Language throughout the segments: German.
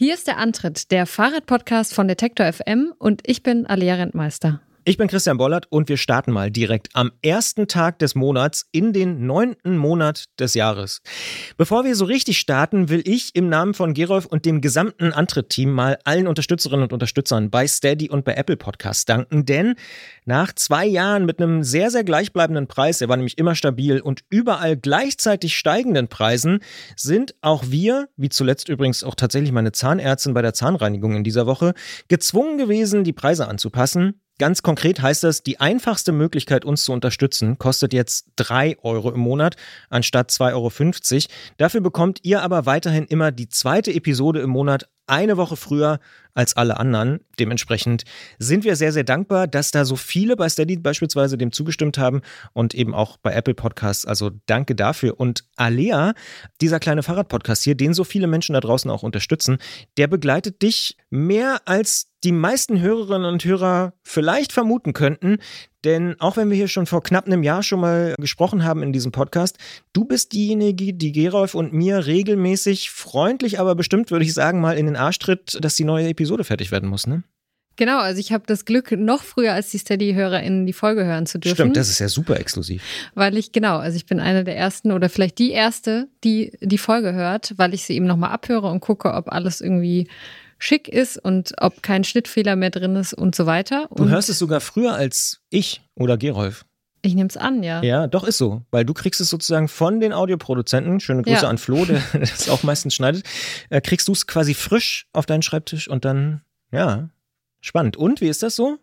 Hier ist der Antritt, der Fahrradpodcast von Detektor FM und ich bin Alia Rentmeister. Ich bin Christian Bollert und wir starten mal direkt am ersten Tag des Monats in den neunten Monat des Jahres. Bevor wir so richtig starten, will ich im Namen von Gerolf und dem gesamten Antritt-Team mal allen Unterstützerinnen und Unterstützern bei Steady und bei Apple Podcasts danken, denn nach zwei Jahren mit einem sehr, sehr gleichbleibenden Preis, der war nämlich immer stabil und überall gleichzeitig steigenden Preisen, sind auch wir, wie zuletzt übrigens auch tatsächlich meine Zahnärztin bei der Zahnreinigung in dieser Woche, gezwungen gewesen, die Preise anzupassen. Ganz konkret heißt das, die einfachste Möglichkeit, uns zu unterstützen, kostet jetzt 3 Euro im Monat anstatt 2,50 Euro. Dafür bekommt ihr aber weiterhin immer die zweite Episode im Monat eine Woche früher als alle anderen. Dementsprechend sind wir sehr, sehr dankbar, dass da so viele bei Steady beispielsweise dem zugestimmt haben und eben auch bei Apple Podcasts. Also danke dafür. Und Alea, dieser kleine Fahrradpodcast hier, den so viele Menschen da draußen auch unterstützen, der begleitet dich mehr als die meisten Hörerinnen und Hörer vielleicht vermuten könnten. Denn auch wenn wir hier schon vor knapp einem Jahr schon mal gesprochen haben in diesem Podcast, du bist diejenige, die Gerolf und mir regelmäßig freundlich, aber bestimmt würde ich sagen, mal in den Arsch tritt, dass die neue Episode fertig werden muss, ne? Genau, also ich habe das Glück, noch früher als die Steady-HörerInnen die Folge hören zu dürfen. Stimmt, das ist ja super exklusiv. Weil ich, genau, also ich bin eine der ersten oder vielleicht die erste, die die Folge hört, weil ich sie eben nochmal abhöre und gucke, ob alles irgendwie schick ist und ob kein Schnittfehler mehr drin ist und so weiter. Du und hörst es sogar früher als ich oder Gerolf. Ich nehme es an, ja. Ja, doch ist so, weil du kriegst es sozusagen von den Audioproduzenten, schöne Grüße Ja. an Flo, der das auch meistens schneidet, äh, kriegst du es quasi frisch auf deinen Schreibtisch und dann, ja, spannend. Und, wie ist das so?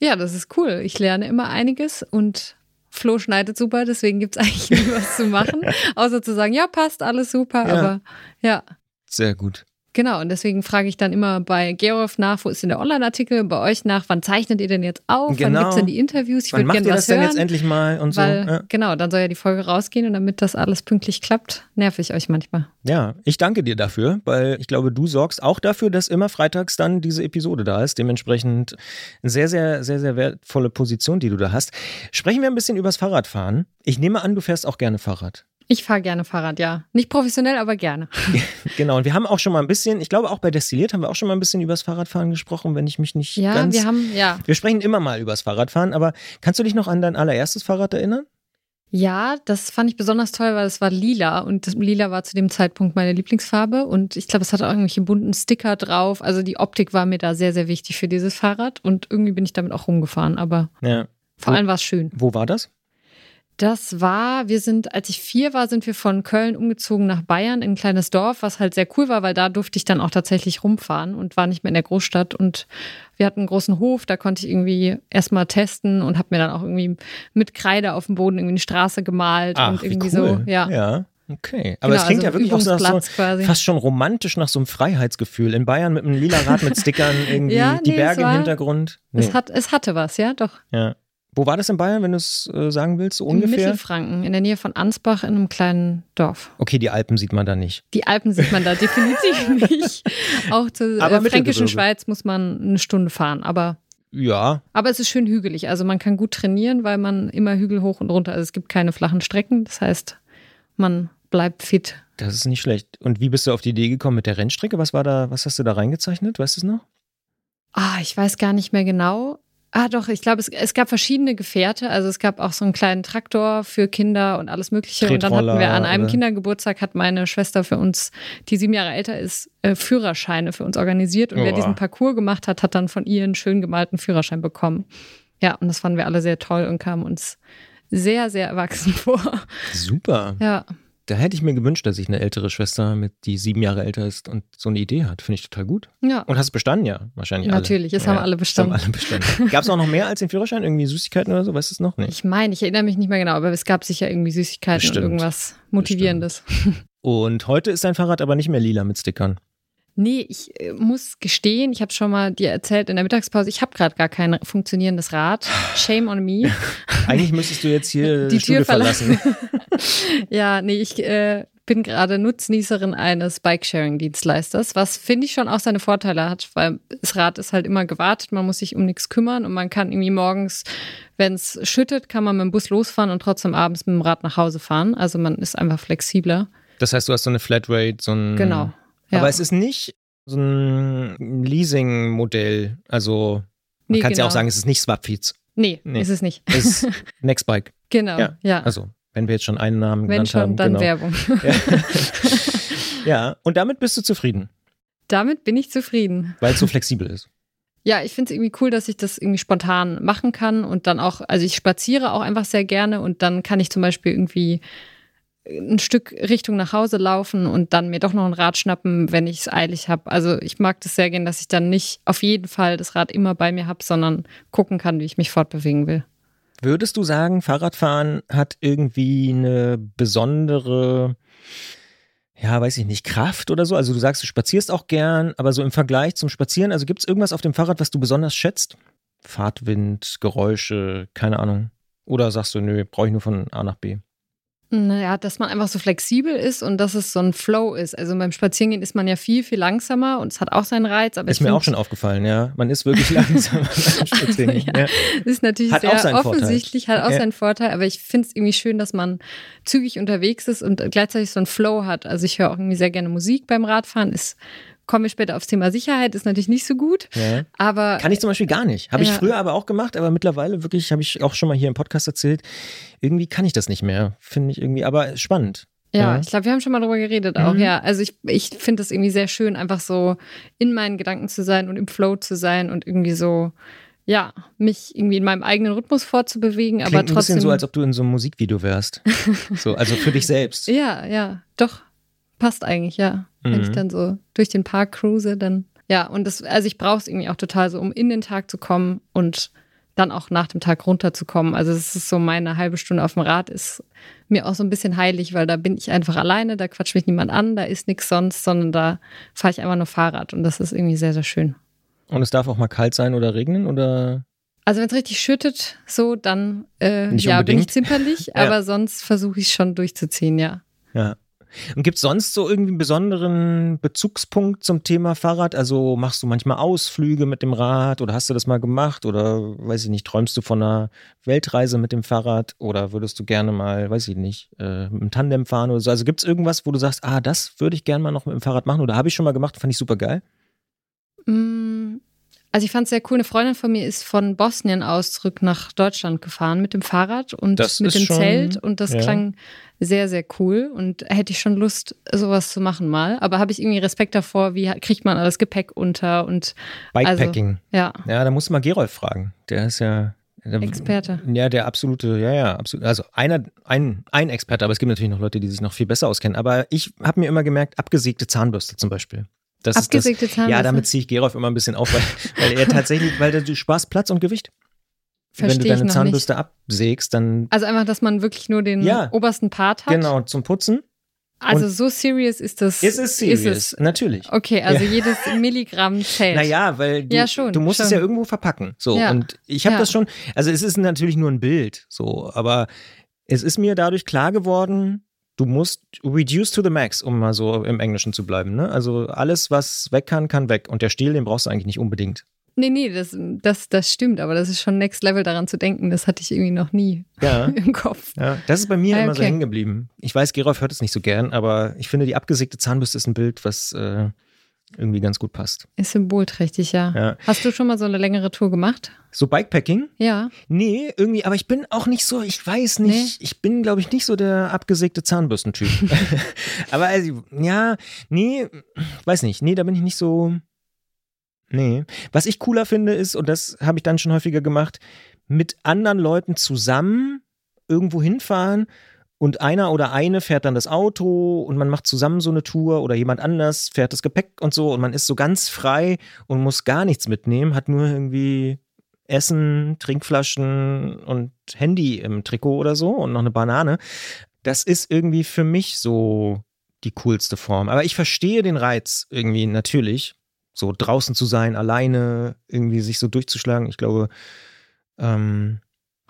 Ja, das ist cool. Ich lerne immer einiges und Flo schneidet super, deswegen gibt es eigentlich nie was zu machen, außer zu sagen, ja, passt, alles super, Ja. aber ja. Sehr gut. Genau, und deswegen frage ich dann immer bei Gerolf nach, wo ist denn der Online-Artikel, bei euch nach, wann zeichnet ihr denn jetzt auf, wann Genau. gibt es denn die Interviews, ich Wann würde macht gerne ihr was das denn hören. jetzt endlich mal und so? weil, Ja. genau, dann soll ja die Folge rausgehen und damit das alles pünktlich klappt, nerv ich euch manchmal. ja, ich danke dir dafür, weil ich glaube, du sorgst auch dafür, dass immer freitags dann diese Episode da ist. Dementsprechend eine sehr, sehr, sehr, sehr wertvolle Position, die du da hast. Sprechen wir ein bisschen übers Fahrradfahren. Ich nehme an, du fährst auch gerne Fahrrad. Ich fahre gerne Fahrrad, ja. Nicht professionell, aber gerne. Genau, und wir haben auch schon mal ein bisschen, ich glaube auch bei Destilliert haben wir auch schon mal ein bisschen übers Fahrradfahren gesprochen, wenn ich mich nicht Ja, ganz... wir haben, ja. wir sprechen immer mal übers Fahrradfahren, aber kannst du dich noch an dein allererstes Fahrrad erinnern? Ja, das fand ich besonders toll, weil es war lila und das lila war zu dem Zeitpunkt meine Lieblingsfarbe und ich glaube, es hatte auch irgendwelche bunten Sticker drauf. Also die Optik war mir da sehr, sehr wichtig für dieses Fahrrad und irgendwie bin ich damit auch rumgefahren, aber Ja. vor allem war es schön. Wo war das? Das war, wir sind, als ich vier war, sind wir von Köln umgezogen nach Bayern in ein kleines Dorf, was halt sehr cool war, weil da durfte ich dann auch tatsächlich rumfahren und war nicht mehr in der Großstadt. Und wir hatten einen großen Hof, da konnte ich irgendwie erstmal testen und habe mir dann auch irgendwie mit Kreide auf dem Boden irgendwie eine Straße gemalt und irgendwie so, ja. Ja, okay. Aber Genau, es klingt also ja wirklich auch so quasi. fast schon romantisch nach so einem Freiheitsgefühl. In Bayern mit einem lila Rad mit Stickern, irgendwie Ja, die nee, Berge es im war- Hintergrund. Nee. Es, hat, es hatte was, ja, doch. ja. Wo war das in Bayern, wenn du es äh, sagen willst, so In ungefähr? Mittelfranken, in der Nähe von Ansbach in einem kleinen Dorf. Okay, die Alpen sieht man da nicht. Die Alpen sieht man da definitiv nicht. Auch zur Aber äh, fränkischen. Schweiz muss man eine Stunde fahren, aber Ja, Aber es ist schön hügelig. Also man kann gut trainieren, weil man immer Hügel hoch und runter. Also es gibt keine flachen Strecken. Das heißt, man bleibt fit. das ist nicht schlecht. Und wie bist du auf die Idee gekommen mit der Rennstrecke? Was war da, was hast du da reingezeichnet? Weißt du es noch? Ah, ich weiß gar nicht mehr genau. Ah, doch, ich glaube, es, es gab verschiedene Gefährte. Also es gab auch so einen kleinen Traktor für Kinder und alles Mögliche. Und dann hatten wir an einem oder? Kindergeburtstag hat meine Schwester für uns, die sieben Jahre älter ist, äh, Führerscheine für uns organisiert. Und wer Oha. diesen Parcours gemacht hat, hat dann von ihr einen schön gemalten Führerschein bekommen. Ja, und das fanden wir alle sehr toll und kamen uns sehr, sehr erwachsen vor. Super. Ja. Da hätte ich mir gewünscht, dass ich eine ältere Schwester mit, die sieben Jahre älter ist und so eine Idee hat. Finde ich total gut. Ja. Und hast es bestanden, ja? Wahrscheinlich alle. Natürlich, es ja, haben alle bestanden. Es haben alle bestanden. Gab es auch noch mehr als den Führerschein? Irgendwie Süßigkeiten oder so? Weißt du es noch? Nee. Ich meine, ich erinnere mich nicht mehr genau, aber es gab sicher irgendwie Süßigkeiten Bestimmt. und irgendwas Motivierendes. Und heute ist dein Fahrrad aber nicht mehr lila mit Stickern. Nee, ich äh, muss gestehen, ich habe schon mal dir erzählt in der Mittagspause, ich habe gerade gar kein funktionierendes Rad. Shame on me. Eigentlich müsstest du jetzt hier Die Tür verlassen. verlassen. ja, nee, ich äh, bin gerade Nutznießerin eines Bikesharing-Dienstleisters, was finde ich schon auch seine Vorteile hat, weil das Rad ist halt immer gewartet, man muss sich um nichts kümmern und man kann irgendwie morgens, wenn es schüttet, kann man mit dem Bus losfahren und trotzdem abends mit dem Rad nach Hause fahren. Also man ist einfach flexibler. Das heißt, du hast so eine Flatrate, so ein. Genau. Ja. Aber es ist nicht so ein Leasing-Modell. Also man Nee, kann es ja auch genau. sagen, es ist nicht Swapfeeds. Nee, Nee. ist es nicht. Es ist Nextbike. genau, Ja, ja. Also, wenn wir jetzt schon einen Namen Wenn genannt schon, haben. dann genau. Werbung. Ja, und damit bist du zufrieden, Damit bin ich zufrieden. weil es so flexibel ist. Ja, ich finde es irgendwie cool, dass ich das irgendwie spontan machen kann und dann auch, also ich spaziere auch einfach sehr gerne und dann kann ich zum Beispiel irgendwie ein Stück Richtung nach Hause laufen und dann mir doch noch ein Rad schnappen, wenn ich es eilig habe. Also ich mag das sehr gern, dass ich dann nicht auf jeden Fall das Rad immer bei mir habe, sondern gucken kann, wie ich mich fortbewegen will. Würdest du sagen, Fahrradfahren hat irgendwie eine besondere, ja, weiß ich nicht, Kraft oder so? Also du sagst, du spazierst auch gern, aber so im Vergleich zum Spazieren, also gibt es irgendwas auf dem Fahrrad, was du besonders schätzt? Fahrtwind, Geräusche, keine Ahnung. Oder sagst du, nö, brauche ich nur von A nach B? Naja, dass man einfach so flexibel ist und dass es so ein Flow ist. Also beim Spazierengehen ist man ja viel, viel langsamer und es hat auch seinen Reiz. Aber Ist mir auch schon aufgefallen, ja. Man ist wirklich langsam beim Spazierengehen. Ja. ja. Ist natürlich Hat sehr seinen Vorteil. offensichtlich, hat auch Ja. seinen Vorteil, aber ich finde es irgendwie schön, dass man zügig unterwegs ist und gleichzeitig so einen Flow hat. Also ich höre auch irgendwie sehr gerne Musik beim Radfahren. Ist, komme ich später aufs Thema Sicherheit, ist natürlich nicht so gut, Ja. aber Kann ich zum Beispiel gar nicht. Habe ich Ja. früher aber auch gemacht, aber mittlerweile wirklich, habe ich auch schon mal hier im Podcast erzählt, irgendwie kann ich das nicht mehr. Finde ich irgendwie, aber spannend. ja, Ja. ich glaube, wir haben schon mal drüber geredet auch, Mhm. ja. Also ich, ich finde es irgendwie sehr schön, einfach so in meinen Gedanken zu sein und im Flow zu sein und irgendwie so, ja, mich irgendwie in meinem eigenen Rhythmus fortzubewegen, Klingt aber ein trotzdem. bisschen so, als ob du in so einem Musikvideo wärst. so, also für dich selbst. Ja, ja, doch. Passt eigentlich, ja. Wenn ich Mhm. dann so durch den Park cruise, dann. Ja, und das, also ich brauche es irgendwie auch total so, um in den Tag zu kommen und dann auch nach dem Tag runterzukommen. Also es ist so meine halbe Stunde auf dem Rad ist mir auch so ein bisschen heilig, weil da bin ich einfach alleine, da quatscht mich niemand an, da ist nichts sonst, sondern da fahre ich einfach nur Fahrrad und das ist irgendwie sehr, sehr schön. Und es darf auch mal kalt sein oder regnen oder Also wenn es richtig schüttet, so, dann äh, ja, bin ich zimperlich, Ja. aber sonst versuche ich schon durchzuziehen, ja. ja. Und gibt es sonst so irgendwie einen besonderen Bezugspunkt zum Thema Fahrrad? Also machst du manchmal Ausflüge mit dem Rad oder hast du das mal gemacht oder weiß ich nicht, träumst du von einer Weltreise mit dem Fahrrad oder würdest du gerne mal, weiß ich nicht, äh, mit dem Tandem fahren oder so? Also gibt es irgendwas, wo du sagst, ah, das würde ich gerne mal noch mit dem Fahrrad machen oder habe ich schon mal gemacht, fand ich super geil? Mm, Also ich fand es sehr cool. Eine Freundin von mir ist von Bosnien aus zurück nach Deutschland gefahren mit dem Fahrrad und Das mit dem schon- Zelt und das ja. klang sehr, sehr cool und hätte ich schon Lust, sowas zu machen mal. Aber habe ich irgendwie Respekt davor, wie kriegt man alles Gepäck unter und Bikepacking. ja, Ja, da musst du mal Gerolf fragen. Der ist ja. Der, Experte. Ja, der absolute, ja, ja, absolut. Also einer, ein, ein Experte, aber es gibt natürlich noch Leute, die sich noch viel besser auskennen. Aber ich habe mir immer gemerkt, abgesägte Zahnbürste zum Beispiel. Das abgesägte ist das, Zahnbürste. Ja, damit ziehe ich Gerolf immer ein bisschen auf, weil, weil er tatsächlich, weil du sparst Platz und Gewicht. Wenn Verstehe du deine Zahnbürste absägst, dann Also einfach, dass man wirklich nur den Ja. obersten Part hat. genau zum Putzen. Also so serious ist das. Ist es serious, es. natürlich. Okay, also Ja. jedes Milligramm zählt. Naja, weil du, Ja, schon, du musst es schon. ja irgendwo verpacken. So, Ja. und ich habe das schon, also es ist natürlich nur ein Bild, so, aber es ist mir dadurch klar geworden, du musst reduce to the max, um mal so im Englischen zu bleiben. Ne? Also alles, was weg kann, kann weg. Und der Stiel, den brauchst du eigentlich nicht unbedingt. Nee, nee, das, das, das stimmt, aber das ist schon Next Level daran zu denken. Das hatte ich irgendwie noch nie Ja. im Kopf. Ja, das ist bei mir Ah, immer so okay. hängen geblieben. Ich weiß, Gerolf hört es nicht so gern, aber ich finde, die abgesägte Zahnbürste ist ein Bild, was äh, irgendwie ganz gut passt. Ist symbolträchtig, ja. Ja. Hast du schon mal so eine längere Tour gemacht? So Bikepacking? Ja. Nee, irgendwie, aber ich bin auch nicht so, ich weiß nicht, ich bin, glaube ich, nicht so der abgesägte Zahnbürstentyp. aber also, ja, nee, weiß nicht, nee, da bin ich nicht so. Nee. Was ich cooler finde, ist, und das habe ich dann schon häufiger gemacht, mit anderen Leuten zusammen irgendwo hinfahren und einer oder eine fährt dann das Auto und man macht zusammen so eine Tour oder jemand anders fährt das Gepäck und so und man ist so ganz frei und muss gar nichts mitnehmen, hat nur irgendwie Essen, Trinkflaschen und Handy im Trikot oder so und noch eine Banane. Das ist irgendwie für mich so die coolste Form. Aber ich verstehe den Reiz irgendwie natürlich, so draußen zu sein, alleine irgendwie sich so durchzuschlagen. Ich glaube, ähm,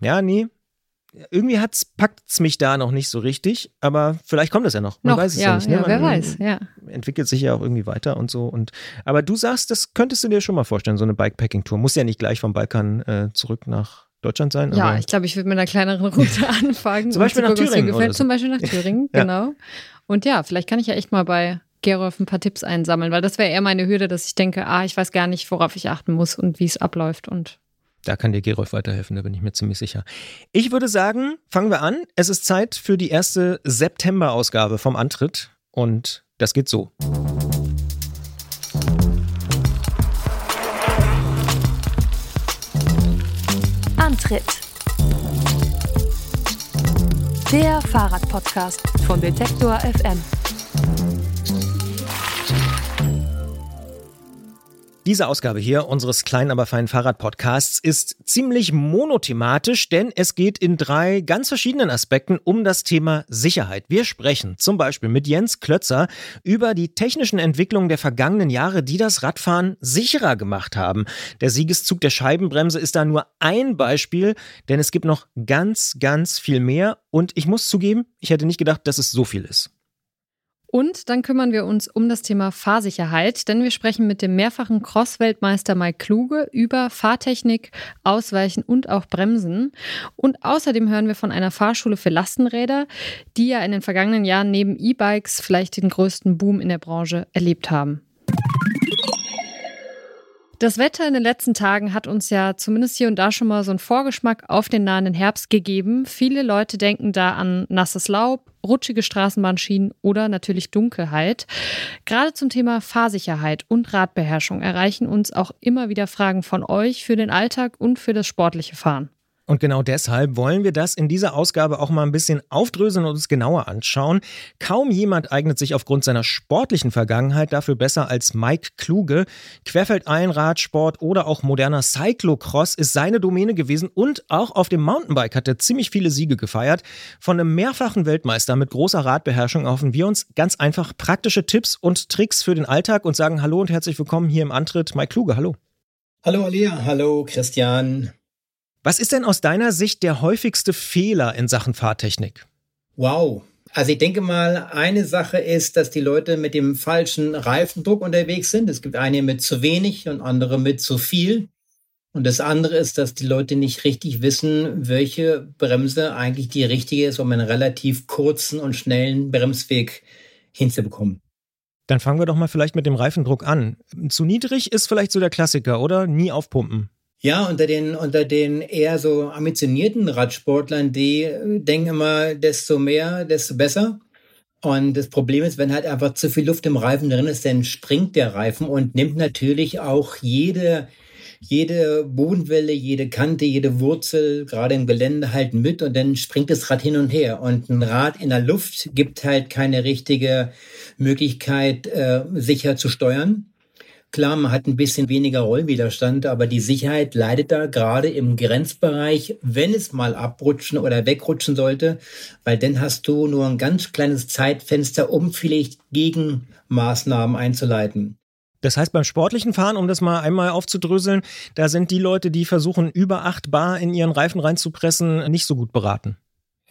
ja, nee. Irgendwie hat's, packt's mich da noch nicht so richtig, aber vielleicht kommt das ja noch. Man Noch, weiß es ja, ja, nicht. Ne? ja, wer Man weiß, ja. Entwickelt sich ja auch irgendwie weiter und so. Und, aber du sagst, das könntest du dir schon mal vorstellen, so eine Bikepacking-Tour. Muss ja nicht gleich vom Balkan äh, zurück nach Deutschland sein. Ja, ich glaube, ich würde mit einer kleineren Route anfangen. Zum um Beispiel nach gucken, Thüringen gefällt. so. Zum Beispiel nach Thüringen, Ja. genau. Und ja, vielleicht kann ich ja echt mal bei Gerolf ein paar Tipps einsammeln, weil das wäre eher meine Hürde, dass ich denke, ah, ich weiß gar nicht, worauf ich achten muss und wie es abläuft und da kann dir Gerolf weiterhelfen, da bin ich mir ziemlich sicher. Ich würde sagen, fangen wir an. Es ist Zeit für die erste September-Ausgabe vom Antritt und das geht so. Antritt. Der Fahrradpodcast von Detektor FM. Diese Ausgabe hier unseres kleinen, aber feinen Fahrradpodcasts ist ziemlich monothematisch, denn es geht in drei ganz verschiedenen Aspekten um das Thema Sicherheit. Wir sprechen zum Beispiel mit Jens Klötzer über die technischen Entwicklungen der vergangenen Jahre, die das Radfahren sicherer gemacht haben. Der Siegeszug der Scheibenbremse ist da nur ein Beispiel, denn es gibt noch ganz, ganz viel mehr. Und ich muss zugeben, ich hätte nicht gedacht, dass es so viel ist. Und dann kümmern wir uns um das Thema Fahrsicherheit, denn wir sprechen mit dem mehrfachen Cross-Weltmeister Mike Kluge über Fahrtechnik, Ausweichen und auch Bremsen. Und außerdem hören wir von einer Fahrschule für Lastenräder, die ja in den vergangenen Jahren neben E-Bikes vielleicht den größten Boom in der Branche erlebt haben. Das Wetter in den letzten Tagen hat uns ja zumindest hier und da schon mal so einen Vorgeschmack auf den nahenden Herbst gegeben. Viele Leute denken da an nasses Laub, rutschige Straßenbahnschienen oder natürlich Dunkelheit. Gerade zum Thema Fahrsicherheit und Radbeherrschung erreichen uns auch immer wieder Fragen von euch für den Alltag und für das sportliche Fahren. Und genau deshalb wollen wir das in dieser Ausgabe auch mal ein bisschen aufdröseln und uns genauer anschauen. Kaum jemand eignet sich aufgrund seiner sportlichen Vergangenheit dafür besser als Mike Kluge. Querfeldeinradsport oder auch moderner Cyclocross ist seine Domäne gewesen und auch auf dem Mountainbike hat er ziemlich viele Siege gefeiert. Von einem mehrfachen Weltmeister mit großer Radbeherrschung hoffen wir uns ganz einfach praktische Tipps und Tricks für den Alltag und sagen Hallo und herzlich willkommen hier im Antritt. Mike Kluge, hallo. Hallo Alia, hallo Christian. Was ist denn aus deiner Sicht der häufigste Fehler in Sachen Fahrtechnik? Wow. Also ich denke mal, eine Sache ist, dass die Leute mit dem falschen Reifendruck unterwegs sind. Es gibt einige mit zu wenig und andere mit zu viel. Und das andere ist, dass die Leute nicht richtig wissen, welche Bremse eigentlich die richtige ist, um einen relativ kurzen und schnellen Bremsweg hinzubekommen. Dann fangen wir doch mal vielleicht mit dem Reifendruck an. Zu niedrig ist vielleicht so der Klassiker, oder? Nie aufpumpen. Ja, unter den, unter den eher so ambitionierten Radsportlern, die äh, denken immer, desto mehr, desto besser. Und das Problem ist, wenn halt einfach zu viel Luft im Reifen drin ist, dann springt der Reifen und nimmt natürlich auch jede, jede Bodenwelle, jede Kante, jede Wurzel, gerade im Gelände halt mit und dann springt das Rad hin und her. Und ein Rad in der Luft gibt halt keine richtige Möglichkeit, äh, sicher zu steuern. Klar, man hat ein bisschen weniger Rollwiderstand, aber die Sicherheit leidet da gerade im Grenzbereich, wenn es mal abrutschen oder wegrutschen sollte, weil dann hast du nur ein ganz kleines Zeitfenster, um vielleicht Gegenmaßnahmen einzuleiten. Das heißt, beim sportlichen Fahren, um das mal einmal aufzudröseln, da sind die Leute, die versuchen, über 8 Bar in ihren Reifen reinzupressen, nicht so gut beraten.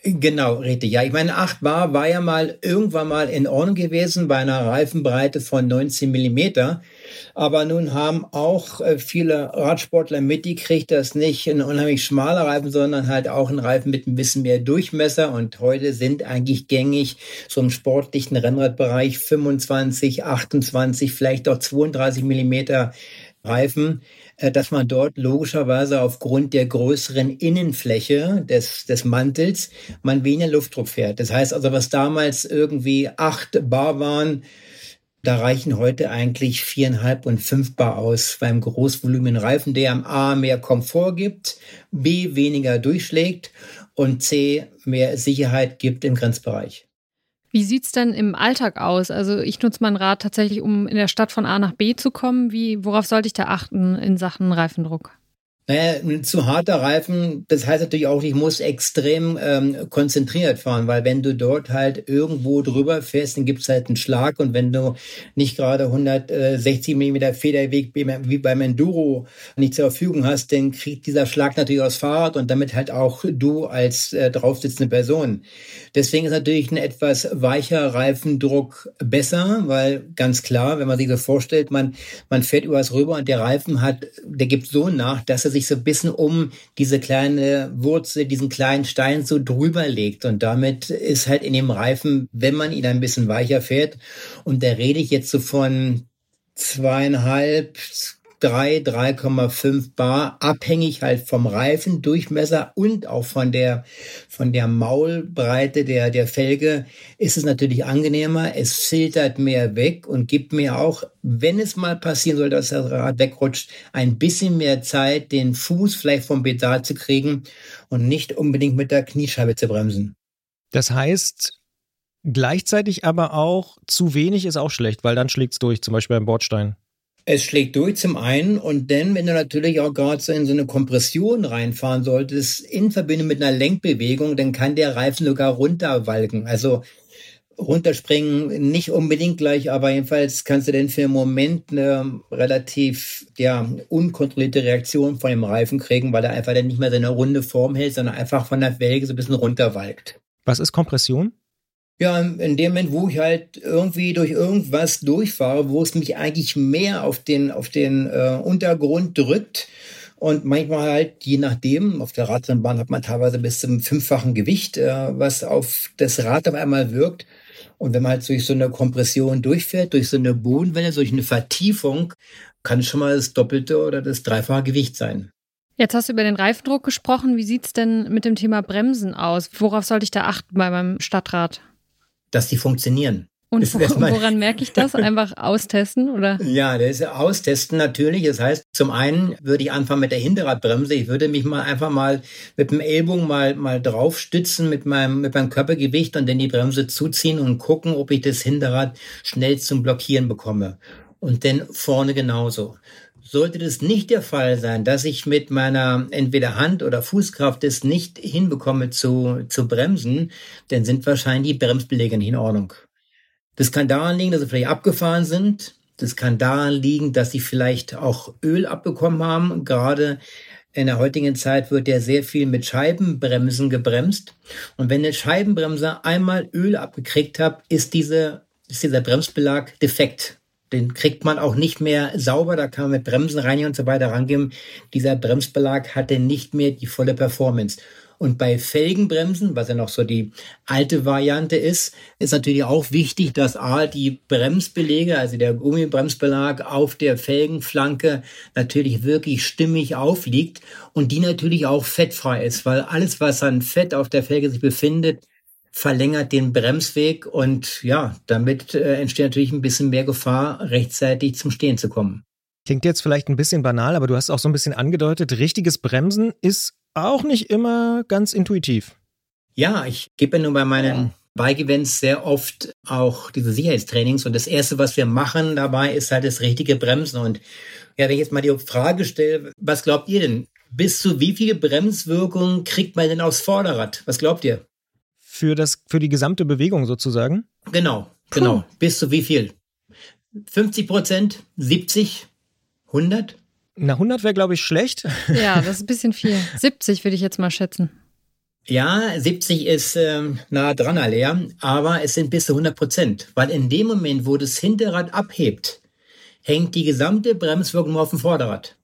Genau, richtig. Ja, ich meine, 8 Bar war ja mal irgendwann mal in Ordnung gewesen bei einer Reifenbreite von 19 Millimeter. Aber nun haben auch äh, viele Radsportler mitgekriegt, dass nicht ein unheimlich schmaler Reifen, sondern halt auch ein Reifen mit ein bisschen mehr Durchmesser. Und heute sind eigentlich gängig so im sportlichen Rennradbereich 25, 28, vielleicht auch 32 Millimeter Reifen. Äh, dass man dort logischerweise aufgrund der größeren Innenfläche des, des Mantels man weniger Luftdruck fährt. Das heißt also, was damals irgendwie acht Bar waren, da reichen heute eigentlich viereinhalb und fünf Bar aus beim Großvolumen Reifen, der am A mehr Komfort gibt, B weniger durchschlägt und C mehr Sicherheit gibt im Grenzbereich. Wie sieht's denn im Alltag aus? Also ich nutze mein Rad tatsächlich, um in der Stadt von A nach B zu kommen. Wie, worauf sollte ich da achten in Sachen Reifendruck? Naja, ein zu harter Reifen, das heißt natürlich auch, ich muss extrem ähm, konzentriert fahren, weil wenn du dort halt irgendwo drüber fährst, dann gibt's halt einen Schlag und wenn du nicht gerade 160 Millimeter Federweg wie beim Enduro nicht zur Verfügung hast, dann kriegt dieser Schlag natürlich aufs Fahrrad und damit halt auch du als äh, draufsitzende Person. Deswegen ist natürlich ein etwas weicher Reifendruck besser, weil ganz klar, wenn man sich das vorstellt, man, man fährt übers rüber und der Reifen hat, der gibt so nach, dass es sich so ein bisschen um diese kleine Wurzel, diesen kleinen Stein so drüber legt. Und damit ist halt in dem Reifen, wenn man ihn ein bisschen weicher fährt, und da rede ich jetzt so von zweieinhalb, 3, 3,5 Bar, abhängig halt vom Reifendurchmesser und auch von der, von der Maulbreite der, der Felge, ist es natürlich angenehmer. Es filtert mehr weg und gibt mir auch, wenn es mal passieren soll, dass das Rad wegrutscht, ein bisschen mehr Zeit, den Fuß vielleicht vom Pedal zu kriegen und nicht unbedingt mit der Kniescheibe zu bremsen. Das heißt, gleichzeitig aber auch zu wenig ist auch schlecht, weil dann schlägt es durch, zum Beispiel beim Bordstein. Es schlägt durch zum einen und dann, wenn du natürlich auch gerade so in so eine Kompression reinfahren solltest, in Verbindung mit einer Lenkbewegung, dann kann der Reifen sogar runterwalken. Also runterspringen nicht unbedingt gleich, aber jedenfalls kannst du denn für einen Moment eine relativ ja, unkontrollierte Reaktion von dem Reifen kriegen, weil er einfach dann nicht mehr seine runde Form hält, sondern einfach von der Felge so ein bisschen runterwalkt. Was ist Kompression? Ja, in dem Moment, wo ich halt irgendwie durch irgendwas durchfahre, wo es mich eigentlich mehr auf den, auf den äh, Untergrund drückt, und manchmal halt, je nachdem, auf der Radrennbahn hat man teilweise bis zum fünffachen Gewicht, äh, was auf das Rad auf einmal wirkt. Und wenn man halt durch so eine Kompression durchfährt, durch so eine Bodenwelle, durch eine Vertiefung, kann es schon mal das doppelte oder das dreifache Gewicht sein. Jetzt hast du über den Reifendruck gesprochen. Wie sieht's denn mit dem Thema Bremsen aus? Worauf sollte ich da achten bei meinem Stadtrad? Dass die funktionieren. Und woran merke ich das? Einfach austesten oder? Ja, das ist austesten natürlich. Das heißt, zum einen würde ich anfangen mit der Hinterradbremse. Ich würde mich mal einfach mal mit dem Ellbogen mal, mal drauf stützen mit meinem, mit meinem Körpergewicht und dann die Bremse zuziehen und gucken, ob ich das Hinterrad schnell zum Blockieren bekomme. Und dann vorne genauso. Sollte das nicht der Fall sein, dass ich mit meiner entweder Hand- oder Fußkraft es nicht hinbekomme zu, zu bremsen, dann sind wahrscheinlich die Bremsbeläge nicht in Ordnung. Das kann daran liegen, dass sie vielleicht abgefahren sind. Das kann daran liegen, dass sie vielleicht auch Öl abbekommen haben. Gerade in der heutigen Zeit wird ja sehr viel mit Scheibenbremsen gebremst. Und wenn eine Scheibenbremse einmal Öl abgekriegt hat, ist, diese, ist dieser Bremsbelag defekt. Den kriegt man auch nicht mehr sauber, da kann man mit Bremsen rein und so weiter rangehen. Dieser Bremsbelag hatte nicht mehr die volle Performance. Und bei Felgenbremsen, was ja noch so die alte Variante ist, ist natürlich auch wichtig, dass A, die Bremsbelege, also der Gummibremsbelag auf der Felgenflanke natürlich wirklich stimmig aufliegt und die natürlich auch fettfrei ist, weil alles, was an Fett auf der Felge sich befindet, verlängert den Bremsweg und ja, damit äh, entsteht natürlich ein bisschen mehr Gefahr, rechtzeitig zum Stehen zu kommen. Klingt jetzt vielleicht ein bisschen banal, aber du hast auch so ein bisschen angedeutet, richtiges Bremsen ist auch nicht immer ganz intuitiv. Ja, ich gebe nur bei meinen Bike-Events sehr oft auch diese Sicherheitstrainings und das erste, was wir machen dabei, ist halt das richtige Bremsen und ja, wenn ich jetzt mal die Frage stelle, was glaubt ihr denn? Bis zu wie viel Bremswirkung kriegt man denn aufs Vorderrad? Was glaubt ihr? Für, das, für die gesamte Bewegung sozusagen? Genau, Puh. genau. Bis zu wie viel? 50 Prozent? 70? 100? Na, 100 wäre, glaube ich, schlecht. Ja, das ist ein bisschen viel. 70 würde ich jetzt mal schätzen. Ja, 70 ist ähm, nah dran, Alea, aber es sind bis zu 100 Prozent. Weil in dem Moment, wo das Hinterrad abhebt, hängt die gesamte Bremswirkung auf dem Vorderrad.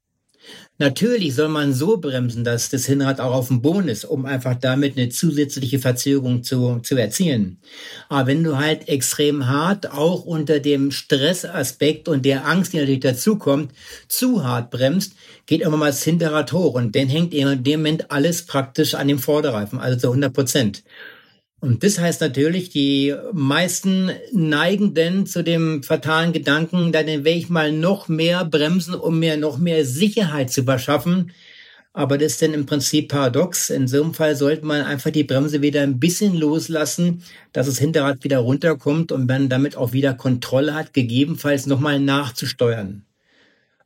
Natürlich soll man so bremsen, dass das Hinterrad auch auf dem Boden ist, um einfach damit eine zusätzliche Verzögerung zu, zu erzielen. Aber wenn du halt extrem hart, auch unter dem Stressaspekt und der Angst, die natürlich dazukommt, zu hart bremst, geht immer mal das Hinterrad hoch und dann hängt in dem Moment alles praktisch an dem Vorderreifen, also zu 100 Prozent. Und das heißt natürlich, die meisten neigen denn zu dem fatalen Gedanken, dann werde ich mal noch mehr bremsen, um mir noch mehr Sicherheit zu verschaffen. Aber das ist dann im Prinzip paradox. In so einem Fall sollte man einfach die Bremse wieder ein bisschen loslassen, dass das Hinterrad wieder runterkommt und man damit auch wieder Kontrolle hat, gegebenenfalls nochmal nachzusteuern.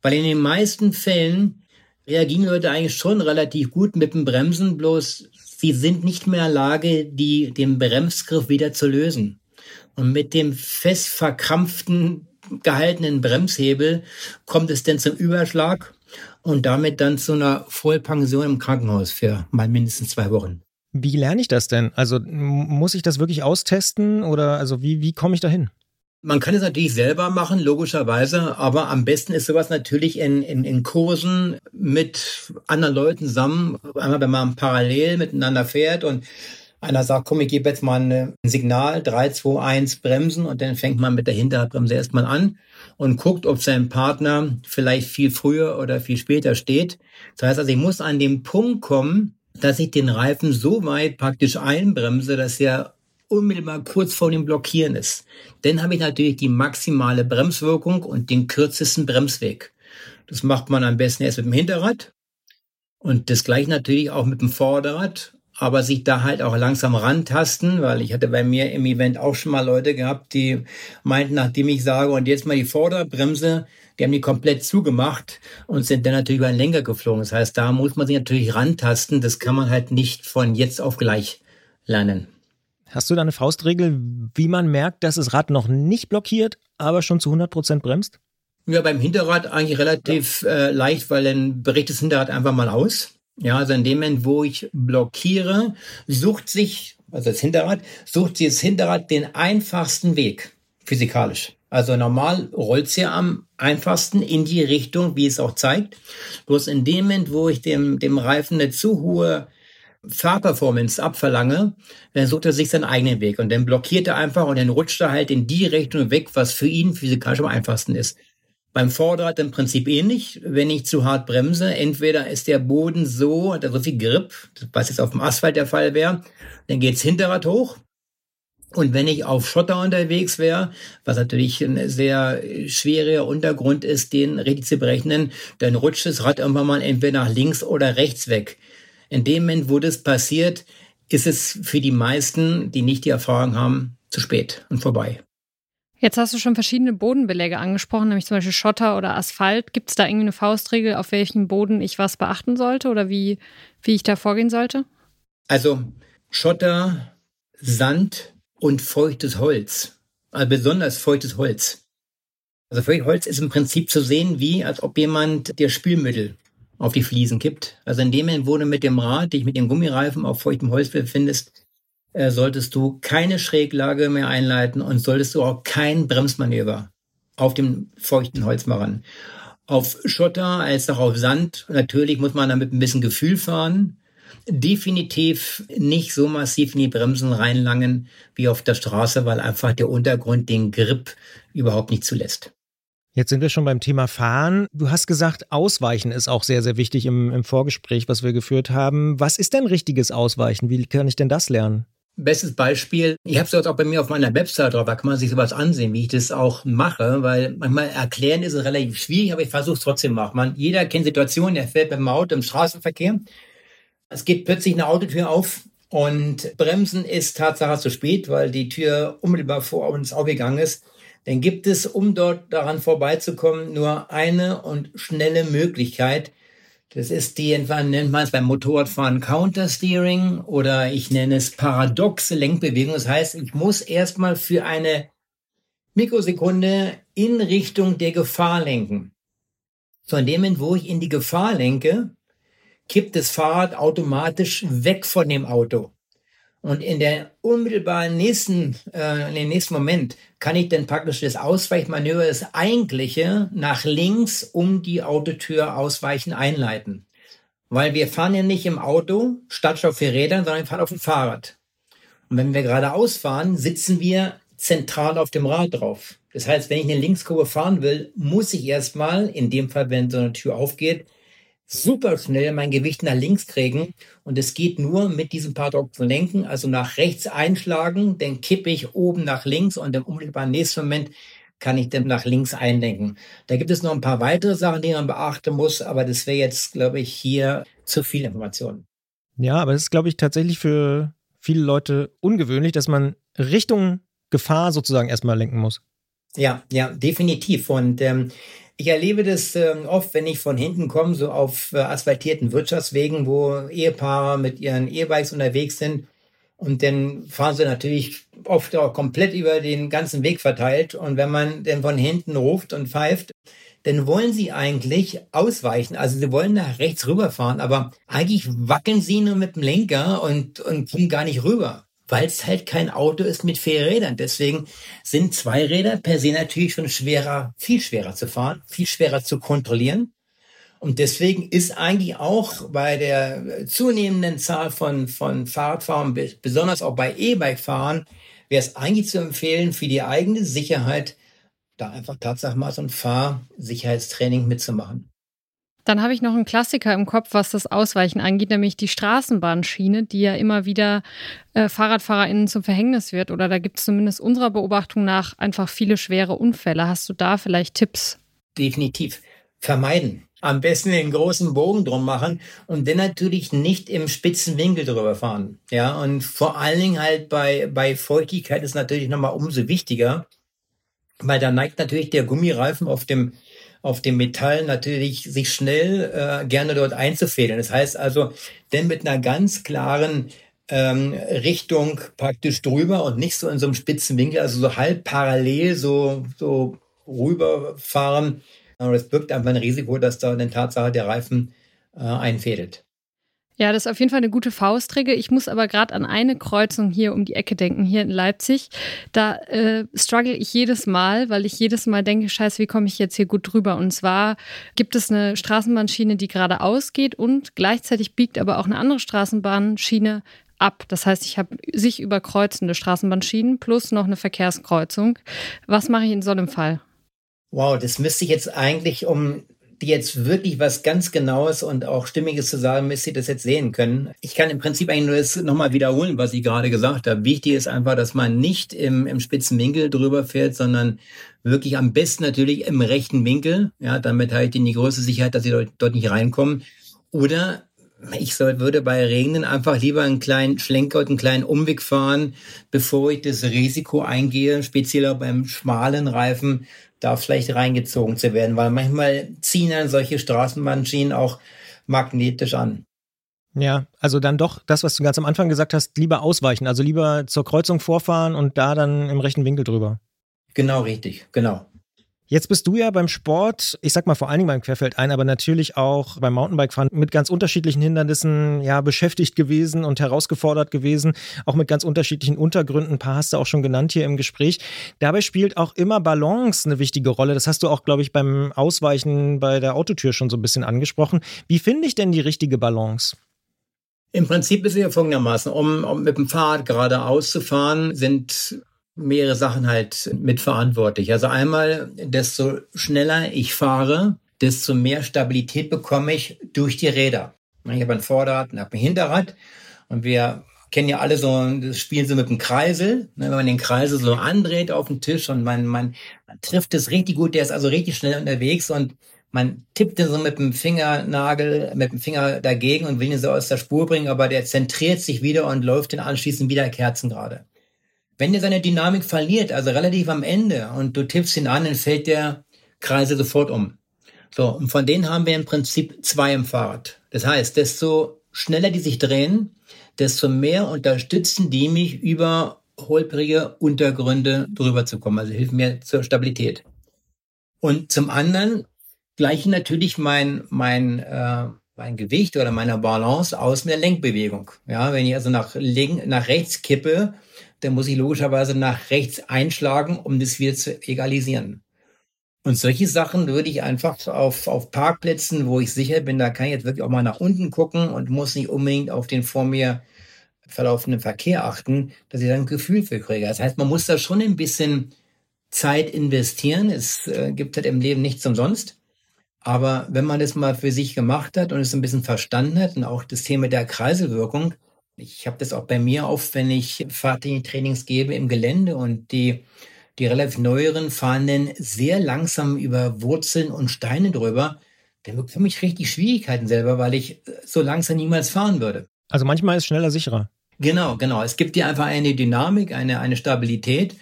Weil in den meisten Fällen reagieren Leute eigentlich schon relativ gut mit dem Bremsen, bloß sie sind nicht mehr in der Lage, die, den Bremsgriff wieder zu lösen. Und mit dem fest verkrampften, gehaltenen Bremshebel kommt es dann zum Überschlag und damit dann zu einer Vollpension im Krankenhaus für mal mindestens zwei Wochen. Wie lerne ich das denn? Also muss ich das wirklich austesten oder also wie, wie komme ich dahin? Man kann es natürlich selber machen, logischerweise, aber am besten ist sowas natürlich in, in, in Kursen mit anderen Leuten zusammen. Einmal, wenn man parallel miteinander fährt und einer sagt, komm, ich gebe jetzt mal ein Signal, 3, 2, 1, bremsen und dann fängt man mit der Hinterradbremse erstmal an und guckt, ob sein Partner vielleicht viel früher oder viel später steht. Das heißt also, ich muss an den Punkt kommen, dass ich den Reifen so weit praktisch einbremse, dass er unmittelbar kurz vor dem Blockieren ist. Dann habe ich natürlich die maximale Bremswirkung und den kürzesten Bremsweg. Das macht man am besten erst mit dem Hinterrad und das gleiche natürlich auch mit dem Vorderrad, aber sich da halt auch langsam rantasten, weil ich hatte bei mir im Event auch schon mal Leute gehabt, die meinten, nachdem ich sage, und jetzt mal die Vorderbremse, die haben die komplett zugemacht und sind dann natürlich über einen Lenker geflogen. Das heißt, da muss man sich natürlich rantasten. Das kann man halt nicht von jetzt auf gleich lernen. Hast du da eine Faustregel, wie man merkt, dass das Rad noch nicht blockiert, aber schon zu 100 Prozent bremst? Ja, beim Hinterrad eigentlich relativ ja. äh, leicht, weil dann bricht das Hinterrad einfach mal aus. Ja, also in dem Moment, wo ich blockiere, sucht sich, also das Hinterrad, sucht sich das Hinterrad den einfachsten Weg, physikalisch. Also normal rollt ja am einfachsten in die Richtung, wie es auch zeigt. Bloß in dem Moment, wo ich dem, dem Reifen eine zu hohe Fahrperformance abverlange, dann sucht er sich seinen eigenen Weg und dann blockiert er einfach und dann rutscht er halt in die Richtung weg, was für ihn physikalisch am einfachsten ist. Beim Vorderrad im Prinzip ähnlich. Wenn ich zu hart bremse, entweder ist der Boden so, hat er so viel Grip, was jetzt auf dem Asphalt der Fall wäre, dann geht's Hinterrad hoch. Und wenn ich auf Schotter unterwegs wäre, was natürlich ein sehr schwerer Untergrund ist, den richtig zu berechnen, dann rutscht das Rad irgendwann mal entweder nach links oder rechts weg. In dem Moment, wo das passiert, ist es für die meisten, die nicht die Erfahrung haben, zu spät und vorbei. Jetzt hast du schon verschiedene Bodenbeläge angesprochen, nämlich zum Beispiel Schotter oder Asphalt. Gibt es da irgendwie eine Faustregel, auf welchem Boden ich was beachten sollte oder wie, wie ich da vorgehen sollte? Also Schotter, Sand und feuchtes Holz. Also besonders feuchtes Holz. Also feuchtes Holz ist im Prinzip zu sehen, wie als ob jemand dir Spülmittel auf die Fliesen kippt. Also in dem Moment, wo du mit dem Rad dich mit dem Gummireifen auf feuchtem Holz befindest, äh, solltest du keine Schräglage mehr einleiten und solltest du auch kein Bremsmanöver auf dem feuchten Holz machen. Auf Schotter als auch auf Sand, natürlich muss man damit ein bisschen Gefühl fahren. Definitiv nicht so massiv in die Bremsen reinlangen wie auf der Straße, weil einfach der Untergrund den Grip überhaupt nicht zulässt. Jetzt sind wir schon beim Thema Fahren. Du hast gesagt, Ausweichen ist auch sehr, sehr wichtig im, im Vorgespräch, was wir geführt haben. Was ist denn richtiges Ausweichen? Wie kann ich denn das lernen? Bestes Beispiel, ich habe es auch bei mir auf meiner Website drauf, da kann man sich sowas ansehen, wie ich das auch mache, weil manchmal erklären ist es relativ schwierig, aber ich versuche es trotzdem mal. Man, jeder kennt Situationen, er fährt dem Auto im Straßenverkehr, es geht plötzlich eine Autotür auf und Bremsen ist Tatsache zu spät, weil die Tür unmittelbar vor uns aufgegangen ist dann gibt es, um dort daran vorbeizukommen, nur eine und schnelle Möglichkeit. Das ist die, etwa nennt man es beim Motorradfahren Countersteering oder ich nenne es paradoxe Lenkbewegung. Das heißt, ich muss erstmal für eine Mikrosekunde in Richtung der Gefahr lenken. So in dem Moment, wo ich in die Gefahr lenke, kippt das Fahrrad automatisch weg von dem Auto. Und in der unmittelbaren nächsten, äh, in den nächsten Moment kann ich dann praktisch das Ausweichmanöver, das eigentliche, nach links um die Autotür ausweichen einleiten. Weil wir fahren ja nicht im Auto statt auf vier Rädern, sondern wir fahren auf dem Fahrrad. Und wenn wir geradeaus fahren, sitzen wir zentral auf dem Rad drauf. Das heißt, wenn ich eine Linkskurve fahren will, muss ich erstmal, in dem Fall, wenn so eine Tür aufgeht, super schnell mein Gewicht nach links kriegen. Und es geht nur mit diesem paradoxen Lenken, also nach rechts einschlagen, dann kippe ich oben nach links und im unmittelbaren nächsten Moment kann ich dann nach links einlenken. Da gibt es noch ein paar weitere Sachen, die man beachten muss, aber das wäre jetzt, glaube ich, hier zu viel Information. Ja, aber es ist, glaube ich, tatsächlich für viele Leute ungewöhnlich, dass man Richtung Gefahr sozusagen erstmal lenken muss. Ja, ja, definitiv. Und ähm, ich erlebe das äh, oft, wenn ich von hinten komme, so auf äh, asphaltierten Wirtschaftswegen, wo Ehepaare mit ihren E-Bikes unterwegs sind. Und dann fahren sie natürlich oft auch komplett über den ganzen Weg verteilt. Und wenn man dann von hinten ruft und pfeift, dann wollen sie eigentlich ausweichen. Also sie wollen nach rechts rüberfahren, aber eigentlich wackeln sie nur mit dem Lenker und, und kommen gar nicht rüber. Weil es halt kein Auto ist mit vier Rädern. Deswegen sind zwei Räder per se natürlich schon schwerer, viel schwerer zu fahren, viel schwerer zu kontrollieren. Und deswegen ist eigentlich auch bei der zunehmenden Zahl von, von Fahrradfahrern, besonders auch bei E-Bike-Fahrern, wäre es eigentlich zu empfehlen, für die eigene Sicherheit da einfach tatsächlich mal so ein Fahrsicherheitstraining mitzumachen. Dann habe ich noch einen Klassiker im Kopf, was das Ausweichen angeht, nämlich die Straßenbahnschiene, die ja immer wieder äh, FahrradfahrerInnen zum Verhängnis wird. Oder da gibt es zumindest unserer Beobachtung nach einfach viele schwere Unfälle. Hast du da vielleicht Tipps? Definitiv. Vermeiden. Am besten den großen Bogen drum machen und dann natürlich nicht im spitzen Winkel drüber fahren. Ja, und vor allen Dingen halt bei, bei Feuchtigkeit ist natürlich nochmal umso wichtiger, weil da neigt natürlich der Gummireifen auf dem auf dem Metall natürlich sich schnell äh, gerne dort einzufädeln. Das heißt also, denn mit einer ganz klaren ähm, Richtung praktisch drüber und nicht so in so einem spitzen Winkel, also so halb parallel so, so rüberfahren. Aber das birgt einfach ein Risiko, dass da in Tatsache der Reifen äh, einfädelt. Ja, das ist auf jeden Fall eine gute Faustregel. Ich muss aber gerade an eine Kreuzung hier um die Ecke denken, hier in Leipzig. Da äh, struggle ich jedes Mal, weil ich jedes Mal denke, scheiße, wie komme ich jetzt hier gut drüber? Und zwar gibt es eine Straßenbahnschiene, die geradeaus geht und gleichzeitig biegt aber auch eine andere Straßenbahnschiene ab. Das heißt, ich habe sich überkreuzende Straßenbahnschienen plus noch eine Verkehrskreuzung. Was mache ich in so einem Fall? Wow, das müsste ich jetzt eigentlich, um die jetzt wirklich was ganz Genaues und auch Stimmiges zu sagen, müsst ihr das jetzt sehen können. Ich kann im Prinzip eigentlich nur das nochmal wiederholen, was ich gerade gesagt habe. Wichtig ist einfach, dass man nicht im, im spitzen Winkel drüber fährt, sondern wirklich am besten natürlich im rechten Winkel. Ja, damit halt in die größte Sicherheit, dass sie dort, dort nicht reinkommen. Oder ich soll, würde bei Regnen einfach lieber einen kleinen Schlenker und einen kleinen Umweg fahren, bevor ich das Risiko eingehe, speziell auch beim schmalen Reifen, da vielleicht reingezogen zu werden, weil manchmal ziehen dann solche Straßenbahnschienen auch magnetisch an. Ja, also dann doch das, was du ganz am Anfang gesagt hast, lieber ausweichen, also lieber zur Kreuzung vorfahren und da dann im rechten Winkel drüber. Genau, richtig, genau. Jetzt bist du ja beim Sport, ich sag mal vor allen Dingen beim Querfeldein, aber natürlich auch beim Mountainbikefahren mit ganz unterschiedlichen Hindernissen ja beschäftigt gewesen und herausgefordert gewesen, auch mit ganz unterschiedlichen Untergründen. Ein paar hast du auch schon genannt hier im Gespräch. Dabei spielt auch immer Balance eine wichtige Rolle. Das hast du auch, glaube ich, beim Ausweichen bei der Autotür schon so ein bisschen angesprochen. Wie finde ich denn die richtige Balance? Im Prinzip ist es ja folgendermaßen, um, um mit dem Fahrrad geradeaus zu fahren, sind mehrere Sachen halt mitverantwortlich. Also einmal, desto schneller ich fahre, desto mehr Stabilität bekomme ich durch die Räder. Ich habe ein Vorderrad und habe ein Hinterrad und wir kennen ja alle so das Spiel so mit dem Kreisel. Ne, wenn man den Kreisel so andreht auf den Tisch und man, man, man trifft es richtig gut, der ist also richtig schnell unterwegs und man tippt den so mit dem Fingernagel, mit dem Finger dagegen und will ihn so aus der Spur bringen, aber der zentriert sich wieder und läuft dann anschließend wieder kerzengerade. Wenn der seine Dynamik verliert, also relativ am Ende, und du tippst ihn an, dann fällt der Kreise sofort um. So, und von denen haben wir im Prinzip zwei im Fahrrad. Das heißt, desto schneller die sich drehen, desto mehr unterstützen die mich über holprige Untergründe drüber zu kommen. Also hilft mir zur Stabilität. Und zum anderen gleiche natürlich mein, mein, äh, mein Gewicht oder meine Balance aus mit der Lenkbewegung. Ja, wenn ich also nach, link, nach rechts kippe, dann muss ich logischerweise nach rechts einschlagen, um das wieder zu egalisieren. Und solche Sachen würde ich einfach auf, auf Parkplätzen, wo ich sicher bin, da kann ich jetzt wirklich auch mal nach unten gucken und muss nicht unbedingt auf den vor mir verlaufenden Verkehr achten, dass ich dann ein Gefühl für kriege. Das heißt, man muss da schon ein bisschen Zeit investieren. Es äh, gibt halt im Leben nichts umsonst. Aber wenn man das mal für sich gemacht hat und es ein bisschen verstanden hat und auch das Thema der Kreiselwirkung, ich habe das auch bei mir oft, wenn ich Fahrtrainings gebe im Gelände und die, die relativ neueren fahren dann sehr langsam über Wurzeln und Steine drüber. Dann bekomme ich richtig Schwierigkeiten selber, weil ich so langsam niemals fahren würde. Also manchmal ist schneller sicherer. Genau, genau. Es gibt dir einfach eine Dynamik, eine, eine Stabilität.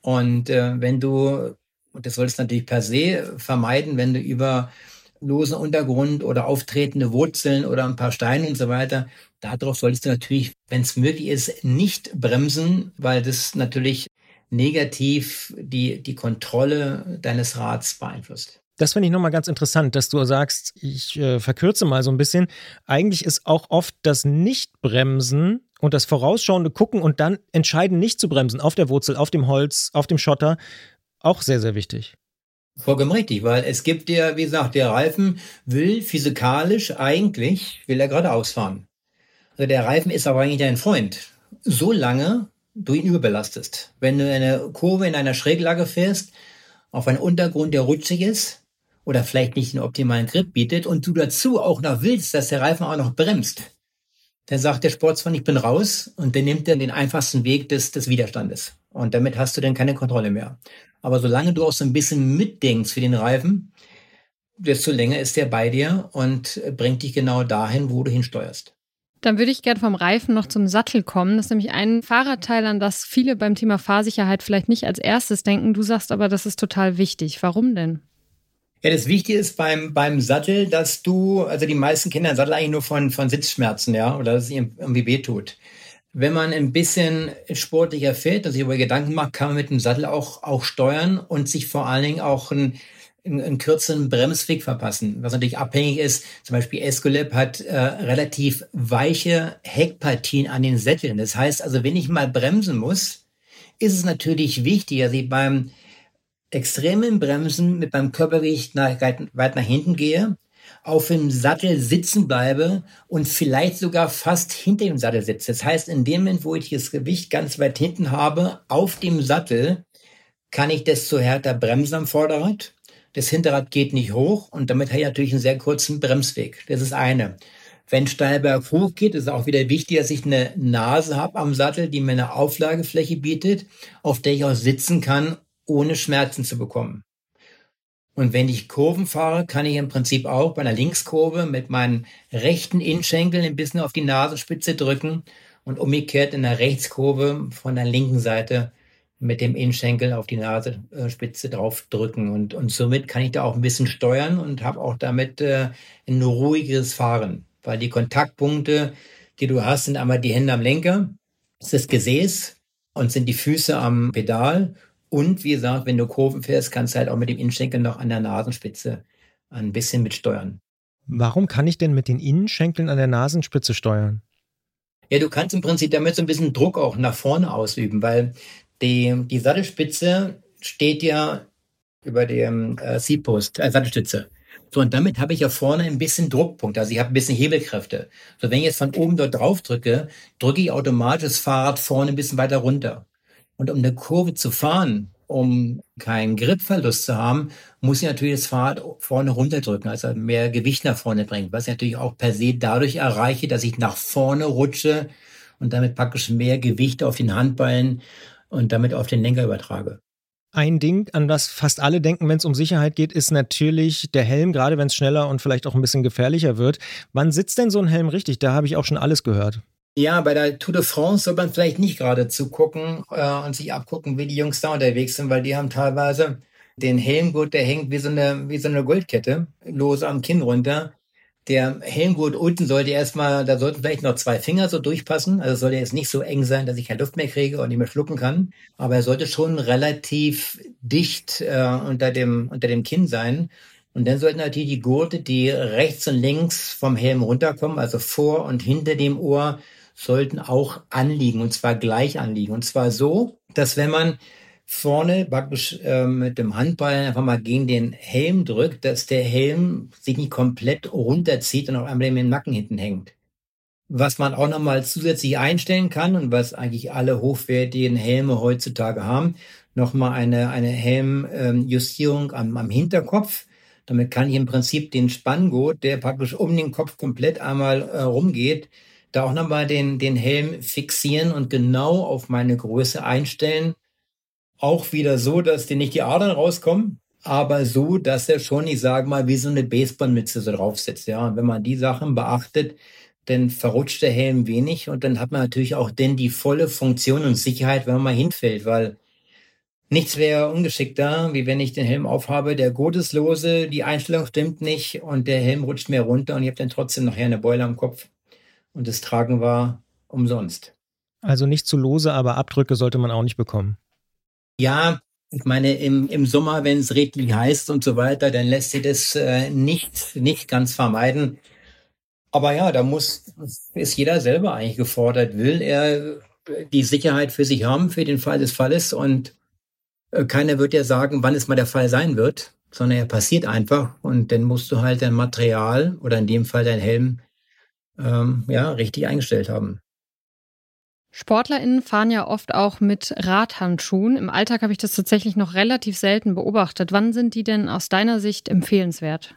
Und äh, wenn du, und das solltest du natürlich per se vermeiden, wenn du über losen Untergrund oder auftretende Wurzeln oder ein paar Steine und so weiter. Darauf solltest du natürlich, wenn es möglich ist, nicht bremsen, weil das natürlich negativ die, die Kontrolle deines Rads beeinflusst. Das finde ich nochmal ganz interessant, dass du sagst, ich äh, verkürze mal so ein bisschen. Eigentlich ist auch oft das Nichtbremsen und das vorausschauende Gucken und dann entscheiden, nicht zu bremsen auf der Wurzel, auf dem Holz, auf dem Schotter, auch sehr, sehr wichtig. Vollkommen richtig, weil es gibt ja, wie gesagt, der Reifen will physikalisch eigentlich, will er geradeaus fahren. Also der Reifen ist aber eigentlich dein Freund. Solange du ihn überbelastest. Wenn du eine Kurve in einer Schräglage fährst, auf einen Untergrund, der rutschig ist oder vielleicht nicht einen optimalen Grip bietet und du dazu auch noch willst, dass der Reifen auch noch bremst, dann sagt der Sportsmann, ich bin raus und dann nimmt er den einfachsten Weg des, des Widerstandes. Und damit hast du dann keine Kontrolle mehr. Aber solange du auch so ein bisschen mitdenkst für den Reifen, desto länger ist der bei dir und bringt dich genau dahin, wo du hinsteuerst. Dann würde ich gerne vom Reifen noch zum Sattel kommen. Das ist nämlich ein Fahrradteil, an das viele beim Thema Fahrsicherheit vielleicht nicht als erstes denken. Du sagst aber, das ist total wichtig. Warum denn? Ja, das Wichtige ist beim, beim Sattel, dass du, also die meisten den Sattel eigentlich nur von, von Sitzschmerzen, ja, oder dass es ihm irgendwie wehtut. Wenn man ein bisschen sportlicher fährt und sich über Gedanken macht, kann man mit dem Sattel auch, auch steuern und sich vor allen Dingen auch einen, einen kürzeren Bremsweg verpassen. Was natürlich abhängig ist, zum Beispiel Escolab hat äh, relativ weiche Heckpartien an den Sätteln. Das heißt also, wenn ich mal bremsen muss, ist es natürlich wichtig, dass ich beim extremen Bremsen mit meinem Körpergewicht nach, weit nach hinten gehe, auf dem Sattel sitzen bleibe und vielleicht sogar fast hinter dem Sattel sitze. Das heißt, in dem Moment, wo ich das Gewicht ganz weit hinten habe, auf dem Sattel, kann ich desto härter bremsen am Vorderrad. Das Hinterrad geht nicht hoch und damit habe ich natürlich einen sehr kurzen Bremsweg. Das ist eine. Wenn Steilberg hoch geht, ist auch wieder wichtig, dass ich eine Nase habe am Sattel, die mir eine Auflagefläche bietet, auf der ich auch sitzen kann ohne Schmerzen zu bekommen. Und wenn ich Kurven fahre, kann ich im Prinzip auch bei einer Linkskurve mit meinen rechten Innenschenkeln ein bisschen auf die Nasenspitze drücken und umgekehrt in der Rechtskurve von der linken Seite mit dem Innenschenkel auf die Nasenspitze drauf drücken. Und, und somit kann ich da auch ein bisschen steuern und habe auch damit äh, ein ruhigeres Fahren. Weil die Kontaktpunkte, die du hast, sind einmal die Hände am Lenker, ist das Gesäß und sind die Füße am Pedal und wie gesagt, wenn du Kurven fährst, kannst du halt auch mit dem Innenschenkel noch an der Nasenspitze ein bisschen mitsteuern. Warum kann ich denn mit den Innenschenkeln an der Nasenspitze steuern? Ja, du kannst im Prinzip damit so ein bisschen Druck auch nach vorne ausüben, weil die, die Sattelspitze steht ja über dem äh, Seatpost, äh, Sattelstütze. So, und damit habe ich ja vorne ein bisschen Druckpunkt, also ich habe ein bisschen Hebelkräfte. So, wenn ich jetzt von oben dort drauf drücke, drücke ich automatisch das Fahrrad vorne ein bisschen weiter runter. Und um eine Kurve zu fahren, um keinen Gripverlust zu haben, muss ich natürlich das Fahrrad vorne runterdrücken, also mehr Gewicht nach vorne bringen, was ich natürlich auch per se dadurch erreiche, dass ich nach vorne rutsche und damit praktisch mehr Gewicht auf den Handballen und damit auf den Lenker übertrage. Ein Ding, an das fast alle denken, wenn es um Sicherheit geht, ist natürlich der Helm, gerade wenn es schneller und vielleicht auch ein bisschen gefährlicher wird. Wann sitzt denn so ein Helm richtig? Da habe ich auch schon alles gehört. Ja, bei der Tour de France soll man vielleicht nicht gerade zugucken äh, und sich abgucken, wie die Jungs da unterwegs sind, weil die haben teilweise den Helmgurt, der hängt wie so eine, wie so eine Goldkette, lose am Kinn runter. Der Helmgurt unten sollte erstmal, da sollten vielleicht noch zwei Finger so durchpassen. Also sollte jetzt nicht so eng sein, dass ich keine Luft mehr kriege und nicht mehr schlucken kann. Aber er sollte schon relativ dicht äh, unter dem, unter dem Kinn sein. Und dann sollten natürlich die Gurte, die rechts und links vom Helm runterkommen, also vor und hinter dem Ohr, sollten auch anliegen und zwar gleich anliegen. Und zwar so, dass wenn man vorne praktisch äh, mit dem Handball einfach mal gegen den Helm drückt, dass der Helm sich nicht komplett runterzieht und auf einmal im Nacken hinten hängt. Was man auch nochmal zusätzlich einstellen kann und was eigentlich alle hochwertigen Helme heutzutage haben, nochmal eine, eine Helmjustierung ähm, am, am Hinterkopf. Damit kann ich im Prinzip den Spanngurt, der praktisch um den Kopf komplett einmal äh, rumgeht, da auch nochmal den, den Helm fixieren und genau auf meine Größe einstellen. Auch wieder so, dass dir nicht die Adern rauskommen, aber so, dass er schon, ich sage mal, wie so eine Baseballmütze so drauf sitzt. Ja, und wenn man die Sachen beachtet, dann verrutscht der Helm wenig und dann hat man natürlich auch denn die volle Funktion und Sicherheit, wenn man mal hinfällt, weil nichts wäre ungeschickter, wie wenn ich den Helm aufhabe, der Gurt ist lose, die Einstellung stimmt nicht und der Helm rutscht mir runter und ich habe dann trotzdem nachher eine Beule am Kopf und das Tragen war umsonst. Also nicht zu lose, aber Abdrücke sollte man auch nicht bekommen. Ja, ich meine, im, im Sommer, wenn es redlich heißt und so weiter, dann lässt sich das äh, nicht, nicht ganz vermeiden. Aber ja, da muss, ist jeder selber eigentlich gefordert. Will er die Sicherheit für sich haben, für den Fall des Falles und äh, keiner wird ja sagen, wann es mal der Fall sein wird, sondern er passiert einfach und dann musst du halt dein Material oder in dem Fall dein Helm ähm, ja richtig eingestellt haben. SportlerInnen fahren ja oft auch mit Radhandschuhen. Im Alltag habe ich das tatsächlich noch relativ selten beobachtet. Wann sind die denn aus deiner Sicht empfehlenswert?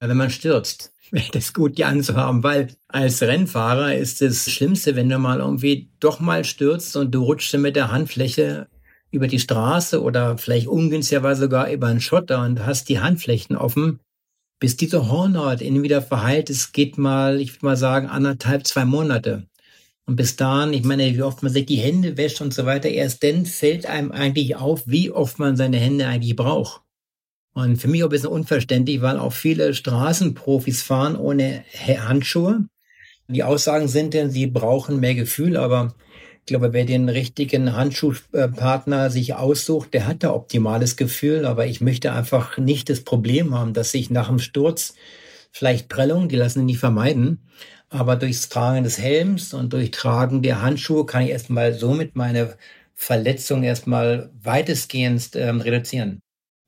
Wenn man stürzt, wäre das gut, die anzuhaben, weil als Rennfahrer ist das Schlimmste, wenn du mal irgendwie doch mal stürzt und du rutschst mit der Handfläche über die Straße oder vielleicht ungünstigerweise sogar über einen Schotter und hast die Handflächen offen, bis diese Hornhaut innen wieder verheilt ist, geht mal, ich würde mal sagen, anderthalb, zwei Monate. Und bis dahin, ich meine, wie oft man sich die Hände wäscht und so weiter, erst dann fällt einem eigentlich auf, wie oft man seine Hände eigentlich braucht. Und für mich auch ein bisschen unverständlich, weil auch viele Straßenprofis fahren ohne Handschuhe. Die Aussagen sind denn, sie brauchen mehr Gefühl, aber ich glaube, wer den richtigen Handschuhpartner sich aussucht, der hat da optimales Gefühl. Aber ich möchte einfach nicht das Problem haben, dass ich nach dem Sturz vielleicht Prellungen, die lassen sich nicht vermeiden, aber durchs Tragen des Helms und durch Tragen der Handschuhe kann ich erstmal somit meine Verletzung erstmal weitestgehend ähm, reduzieren.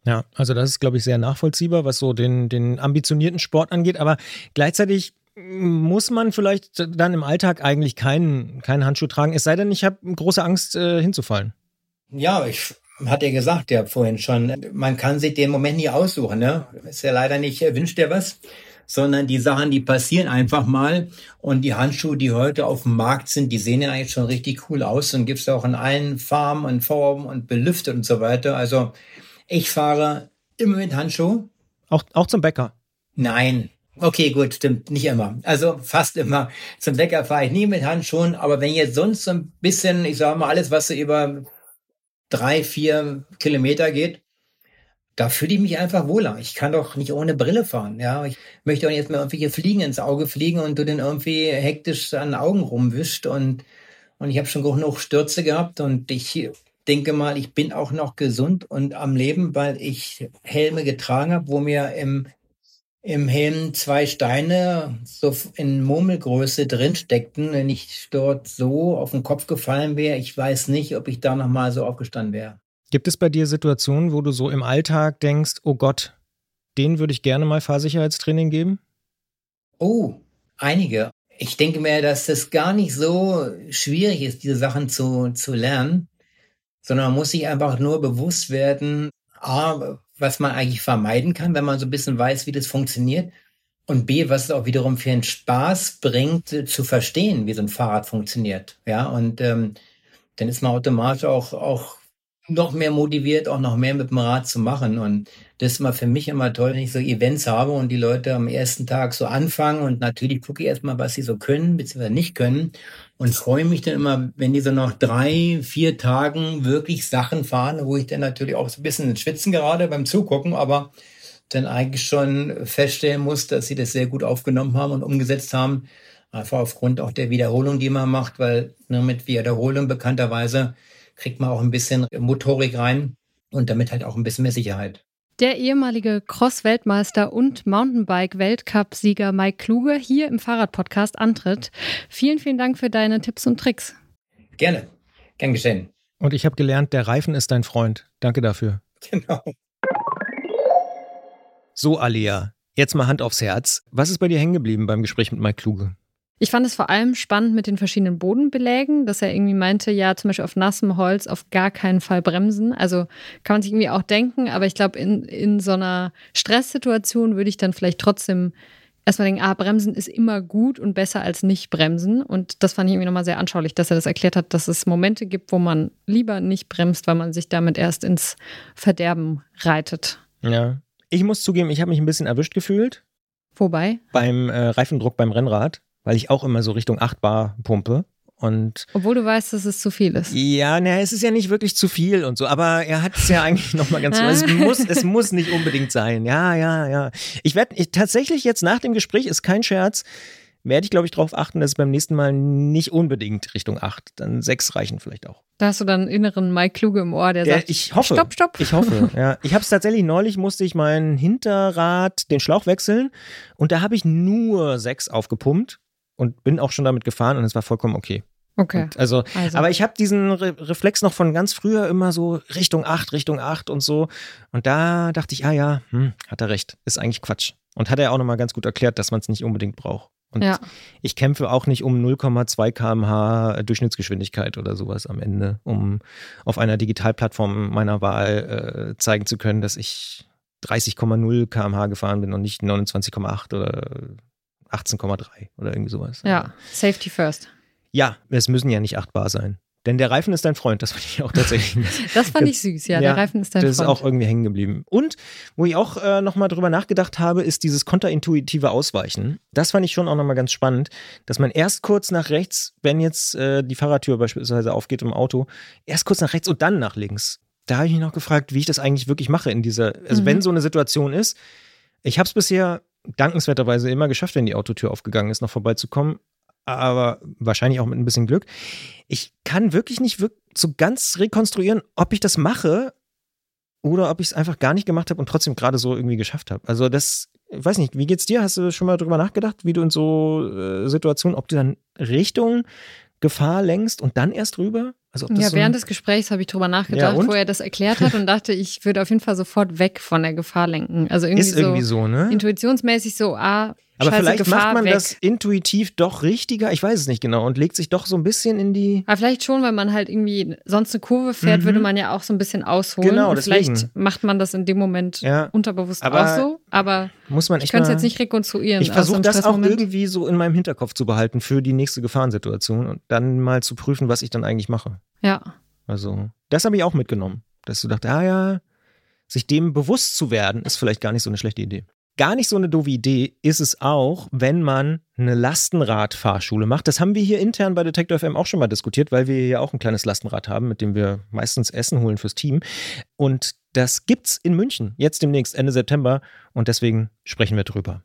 Ja, also das ist, glaube ich, sehr nachvollziehbar, was so den, den ambitionierten Sport angeht. Aber gleichzeitig muss man vielleicht dann im Alltag eigentlich keinen, keinen Handschuh tragen, es sei denn, ich habe große Angst, äh, hinzufallen. Ja, ich hatte ja gesagt, ja vorhin schon, man kann sich den Moment nie aussuchen, ne? Ist ja leider nicht, wünscht er was sondern die Sachen, die passieren einfach mal. Und die Handschuhe, die heute auf dem Markt sind, die sehen ja eigentlich schon richtig cool aus und gibt's auch in allen Farben und Formen und belüftet und so weiter. Also ich fahre immer mit Handschuh. Auch, auch zum Bäcker? Nein. Okay, gut, stimmt, nicht immer. Also fast immer. Zum Bäcker fahre ich nie mit Handschuhen, aber wenn jetzt sonst so ein bisschen, ich sage mal, alles, was so über drei, vier Kilometer geht, da fühle ich mich einfach wohler. Ich kann doch nicht ohne Brille fahren. Ja, ich möchte auch jetzt mal irgendwelche Fliegen ins Auge fliegen und du den irgendwie hektisch an den Augen rumwischt und und ich habe schon genug Stürze gehabt und ich denke mal, ich bin auch noch gesund und am Leben, weil ich Helme getragen habe, wo mir im im Helm zwei Steine so in Murmelgröße drin steckten. Wenn ich dort so auf den Kopf gefallen wäre, ich weiß nicht, ob ich da noch mal so aufgestanden wäre. Gibt es bei dir Situationen, wo du so im Alltag denkst, oh Gott, den würde ich gerne mal Fahrsicherheitstraining geben? Oh, einige. Ich denke mir, dass es gar nicht so schwierig ist, diese Sachen zu, zu lernen, sondern man muss sich einfach nur bewusst werden, A, was man eigentlich vermeiden kann, wenn man so ein bisschen weiß, wie das funktioniert. Und B, was es auch wiederum für einen Spaß bringt, zu verstehen, wie so ein Fahrrad funktioniert. Ja, und ähm, dann ist man automatisch auch, auch noch mehr motiviert, auch noch mehr mit dem Rad zu machen. Und das ist immer für mich immer toll, wenn ich so Events habe und die Leute am ersten Tag so anfangen und natürlich gucke ich erstmal, was sie so können, beziehungsweise nicht können und freue mich dann immer, wenn die so nach drei, vier Tagen wirklich Sachen fahren, wo ich dann natürlich auch so ein bisschen Schwitzen gerade beim Zugucken, aber dann eigentlich schon feststellen muss, dass sie das sehr gut aufgenommen haben und umgesetzt haben. Einfach aufgrund auch der Wiederholung, die man macht, weil nur mit Wiederholung bekannterweise kriegt man auch ein bisschen Motorik rein und damit halt auch ein bisschen mehr Sicherheit. Der ehemalige Cross-Weltmeister und Mountainbike-Weltcup-Sieger Mike Kluge hier im Fahrradpodcast antritt. Vielen, vielen Dank für deine Tipps und Tricks. Gerne. Gern geschehen. Und ich habe gelernt, der Reifen ist dein Freund. Danke dafür. Genau. So, Alia, jetzt mal Hand aufs Herz. Was ist bei dir hängen geblieben beim Gespräch mit Mike Kluge? Ich fand es vor allem spannend mit den verschiedenen Bodenbelägen, dass er irgendwie meinte, ja, zum Beispiel auf nassem Holz auf gar keinen Fall bremsen. Also kann man sich irgendwie auch denken, aber ich glaube, in, in so einer Stresssituation würde ich dann vielleicht trotzdem erstmal denken, ah, bremsen ist immer gut und besser als nicht bremsen. Und das fand ich irgendwie nochmal sehr anschaulich, dass er das erklärt hat, dass es Momente gibt, wo man lieber nicht bremst, weil man sich damit erst ins Verderben reitet. Ja. Ich muss zugeben, ich habe mich ein bisschen erwischt gefühlt. Wobei? Beim äh, Reifendruck beim Rennrad weil ich auch immer so Richtung 8 Bar pumpe. Und Obwohl du weißt, dass es zu viel ist. Ja, naja, es ist ja nicht wirklich zu viel und so, aber er hat es ja eigentlich nochmal ganz gut. Es muss, es muss nicht unbedingt sein. Ja, ja, ja. Ich werde tatsächlich jetzt nach dem Gespräch, ist kein Scherz, werde ich, glaube ich, darauf achten, dass es beim nächsten Mal nicht unbedingt Richtung 8, dann 6 reichen vielleicht auch. Da hast du dann einen inneren Mike Kluge im Ohr, der, Der, sagt, ich hoffe. stopp, stopp. Ich hoffe, ja. Ich habe es tatsächlich neulich, musste ich mein Hinterrad, den Schlauch wechseln und da habe ich nur 6 aufgepumpt und bin auch schon damit gefahren und es war vollkommen okay. Okay. Und also, Also. aber ich habe diesen Re Reflex noch von ganz früher immer so Richtung 8, Richtung 8 und so. Und da dachte ich, ah ja, hm, hat er recht, ist eigentlich Quatsch. Und hat er auch nochmal ganz gut erklärt, dass man es nicht unbedingt braucht. Und Ja. ich kämpfe auch nicht um 0,2 km/h Durchschnittsgeschwindigkeit oder sowas am Ende, um auf einer Digitalplattform meiner Wahl äh, zeigen zu können, dass ich 30,0 km/h gefahren bin und nicht 29,8 oder 18,3 oder irgendwie sowas. Ja, Safety first. Ja, es müssen ja nicht 8 Bar sein. Denn der Reifen ist dein Freund, das fand ich auch tatsächlich. Das fand ich süß, ja. Der Reifen ist dein das Freund. ist auch irgendwie hängen geblieben. Und wo ich auch äh, nochmal drüber nachgedacht habe, ist dieses konterintuitive Ausweichen. Das fand ich schon auch nochmal ganz spannend, dass man erst kurz nach rechts, wenn jetzt äh, die Fahrradtür beispielsweise aufgeht im Auto, erst kurz nach rechts und dann nach links. Da habe ich mich noch gefragt, wie ich das eigentlich wirklich mache in dieser, also Mhm. wenn so eine Situation ist. Ich habe es bisher dankenswerterweise immer geschafft, wenn die Autotür aufgegangen ist, noch vorbeizukommen. Aber wahrscheinlich auch mit ein bisschen Glück. Ich kann wirklich nicht wirk- so ganz rekonstruieren, ob ich das mache oder ob ich es einfach gar nicht gemacht habe und trotzdem gerade so irgendwie geschafft habe. Also das, ich weiß nicht, wie geht's dir? Hast du schon mal drüber nachgedacht, wie du in so äh, Situationen, ob du dann Richtung Gefahr lenkst und dann erst rüber? Also Ja, so während des Gesprächs habe ich drüber nachgedacht, und? wo er das erklärt hat und dachte, ich würde auf jeden Fall sofort weg von der Gefahr lenken. Also irgendwie, ist irgendwie so, ne? so intuitionsmäßig so, ah, Aber scheiße, vielleicht Gefahr macht man weg. das intuitiv doch richtiger, ich weiß es nicht genau, und legt sich doch so ein bisschen in die. Aber vielleicht schon, weil man halt irgendwie sonst eine Kurve fährt, Mhm. würde man ja auch so ein bisschen ausholen. Genau, und deswegen. vielleicht macht man das in dem Moment Ja. unterbewusst Aber auch so. Aber Muss man ich könnte es jetzt nicht rekonstruieren. Ich versuche einem das auch irgendwie so in meinem Hinterkopf zu behalten für die nächste Gefahrensituation und dann mal zu prüfen, was ich dann eigentlich mache. Ja. Also, das habe ich auch mitgenommen. Dass du dachtest, ah ja, sich dem bewusst zu werden, ist vielleicht gar nicht so eine schlechte Idee. Gar nicht so eine doofe Idee ist es auch, wenn man eine Lastenradfahrschule macht. Das haben wir hier intern bei Detector FM auch schon mal diskutiert, weil wir ja auch ein kleines Lastenrad haben, mit dem wir meistens Essen holen fürs Team. Und das gibt's in München, jetzt demnächst, Ende September. Und deswegen sprechen wir drüber.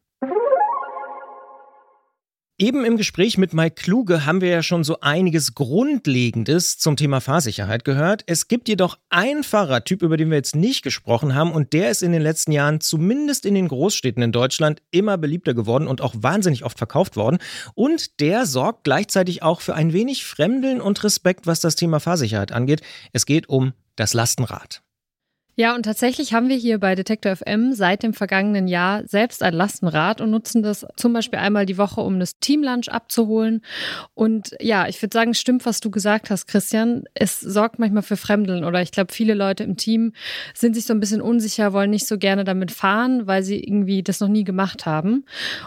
Eben im Gespräch mit Mike Kluge haben wir ja schon so einiges Grundlegendes zum Thema Fahrsicherheit gehört. Es gibt jedoch einen Fahrradtyp, über den wir jetzt nicht gesprochen haben und der ist in den letzten Jahren zumindest in den Großstädten in Deutschland immer beliebter geworden und auch wahnsinnig oft verkauft worden. Und der sorgt gleichzeitig auch für ein wenig Fremdeln und Respekt, was das Thema Fahrsicherheit angeht. Es geht um das Lastenrad. Ja, und tatsächlich haben wir hier bei Detektor FM seit dem vergangenen Jahr selbst ein Lastenrad und nutzen das zum Beispiel einmal die Woche, um das Teamlunch abzuholen. Und ja, ich würde sagen, stimmt, was du gesagt hast, Christian. Es sorgt manchmal für Fremdeln oder ich glaube, viele Leute im Team sind sich so ein bisschen unsicher, wollen nicht so gerne damit fahren, weil sie irgendwie das noch nie gemacht haben.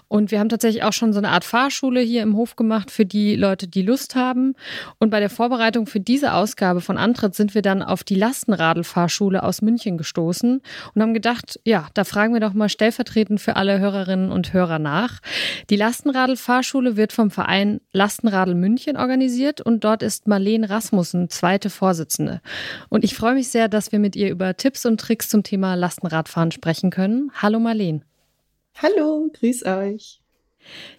Und wir haben tatsächlich auch schon so eine Art Fahrschule hier im Hof gemacht für die Leute, die Lust haben. Und bei der Vorbereitung für diese Ausgabe von Antritt sind wir dann auf die Lastenradl-Fahrschule aus München gestoßen und haben gedacht, ja, da fragen wir doch mal stellvertretend für alle Hörerinnen und Hörer nach. Die Lastenradl-Fahrschule wird vom Verein Lastenradl München organisiert und dort ist Marlene Rasmussen zweite Vorsitzende. Und ich freue mich sehr, dass wir mit ihr über Tipps und Tricks zum Thema Lastenradfahren sprechen können. Hallo Marlene. Hallo, grüß euch.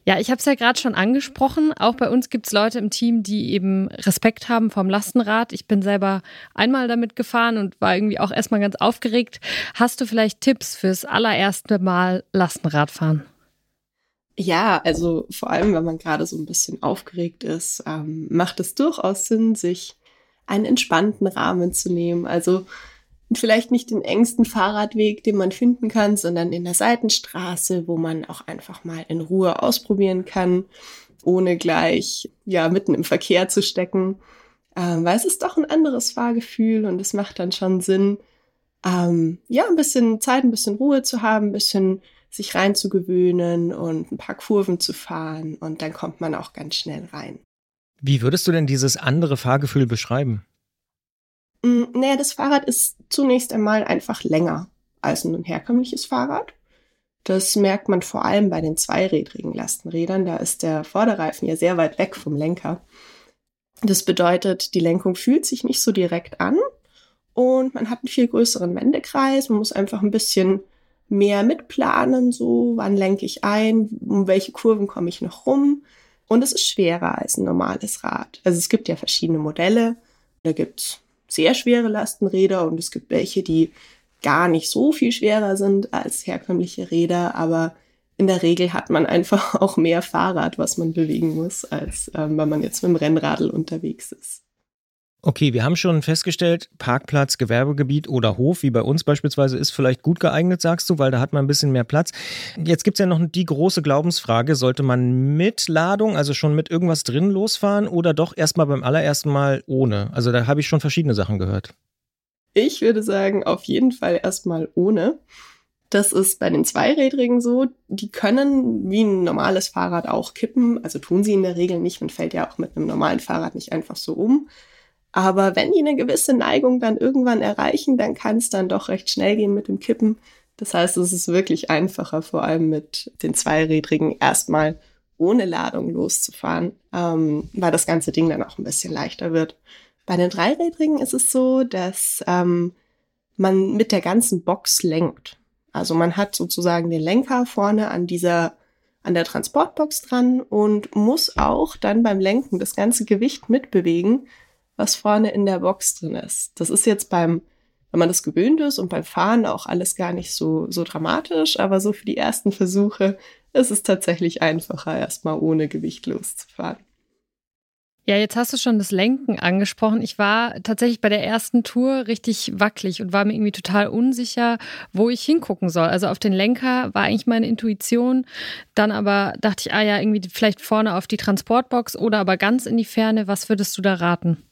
Ja, ich habe es ja gerade schon angesprochen. Auch bei uns gibt es Leute im Team, die eben Respekt haben vom Lastenrad. Ich bin selber einmal damit gefahren und war irgendwie auch erstmal ganz aufgeregt. Hast du vielleicht Tipps fürs allererste Mal Lastenradfahren? Ja, also vor allem, wenn man gerade so ein bisschen aufgeregt ist, ähm, macht es durchaus Sinn, sich einen entspannten Rahmen zu nehmen. Also vielleicht nicht den engsten Fahrradweg, den man finden kann, sondern in der Seitenstraße, wo man auch einfach mal in Ruhe ausprobieren kann, ohne gleich ja mitten im Verkehr zu stecken. Ähm, weil es ist doch ein anderes Fahrgefühl und es macht dann schon Sinn, ähm, ja, ein bisschen Zeit, ein bisschen Ruhe zu haben, ein bisschen sich reinzugewöhnen und ein paar Kurven zu fahren und dann kommt man auch ganz schnell rein. Wie würdest du denn dieses andere Fahrgefühl beschreiben? Mm, Naja, das Fahrrad ist zunächst einmal einfach länger als ein herkömmliches Fahrrad. Das merkt man vor allem bei den zweirädrigen Lastenrädern. Da ist der Vorderreifen ja sehr weit weg vom Lenker. Das bedeutet, die Lenkung fühlt sich nicht so direkt an und man hat einen viel größeren Wendekreis. Man muss einfach ein bisschen mehr mitplanen, so wann lenke ich ein, um welche Kurven komme ich noch rum. Und es ist schwerer als ein normales Rad. Also es gibt ja verschiedene Modelle. Da gibt's sehr schwere Lastenräder und es gibt welche, die gar nicht so viel schwerer sind als herkömmliche Räder, aber in der Regel hat man einfach auch mehr Fahrrad, was man bewegen muss, als ähm, wenn man jetzt mit dem Rennradl unterwegs ist. Okay, wir haben schon festgestellt, Parkplatz, Gewerbegebiet oder Hof, wie bei uns beispielsweise, ist vielleicht gut geeignet, sagst du, weil da hat man ein bisschen mehr Platz. Jetzt gibt es ja noch die große Glaubensfrage, sollte man mit Ladung, also schon mit irgendwas drin losfahren oder doch erstmal beim allerersten Mal ohne? Also da habe ich schon verschiedene Sachen gehört. Ich würde sagen, auf jeden Fall erstmal ohne. Das ist bei den Zweirädrigen so. Die können wie ein normales Fahrrad auch kippen. Also tun sie in der Regel nicht. Man fällt ja auch mit einem normalen Fahrrad nicht einfach so um. Aber wenn die eine gewisse Neigung dann irgendwann erreichen, dann kann es dann doch recht schnell gehen mit dem Kippen. Das heißt, es ist wirklich einfacher, vor allem mit den Zweirädrigen erstmal ohne Ladung loszufahren, ähm, weil das ganze Ding dann auch ein bisschen leichter wird. Bei den Dreirädrigen ist es so, dass ähm, man mit der ganzen Box lenkt. Also man hat sozusagen den Lenker vorne an dieser an der Transportbox dran und muss auch dann beim Lenken das ganze Gewicht mitbewegen, was vorne in der Box drin ist. Das ist jetzt beim, wenn man das gewöhnt ist und beim Fahren auch alles gar nicht so, so dramatisch, aber so für die ersten Versuche ist es tatsächlich einfacher, erstmal ohne Gewicht loszufahren. Ja, jetzt hast du schon das Lenken angesprochen. Ich war tatsächlich bei der ersten Tour richtig wackelig und war mir irgendwie total unsicher, wo ich hingucken soll. Also auf den Lenker war eigentlich meine Intuition. Dann aber dachte ich, ah ja, irgendwie vielleicht vorne auf die Transportbox oder aber ganz in die Ferne. Was würdest du da raten?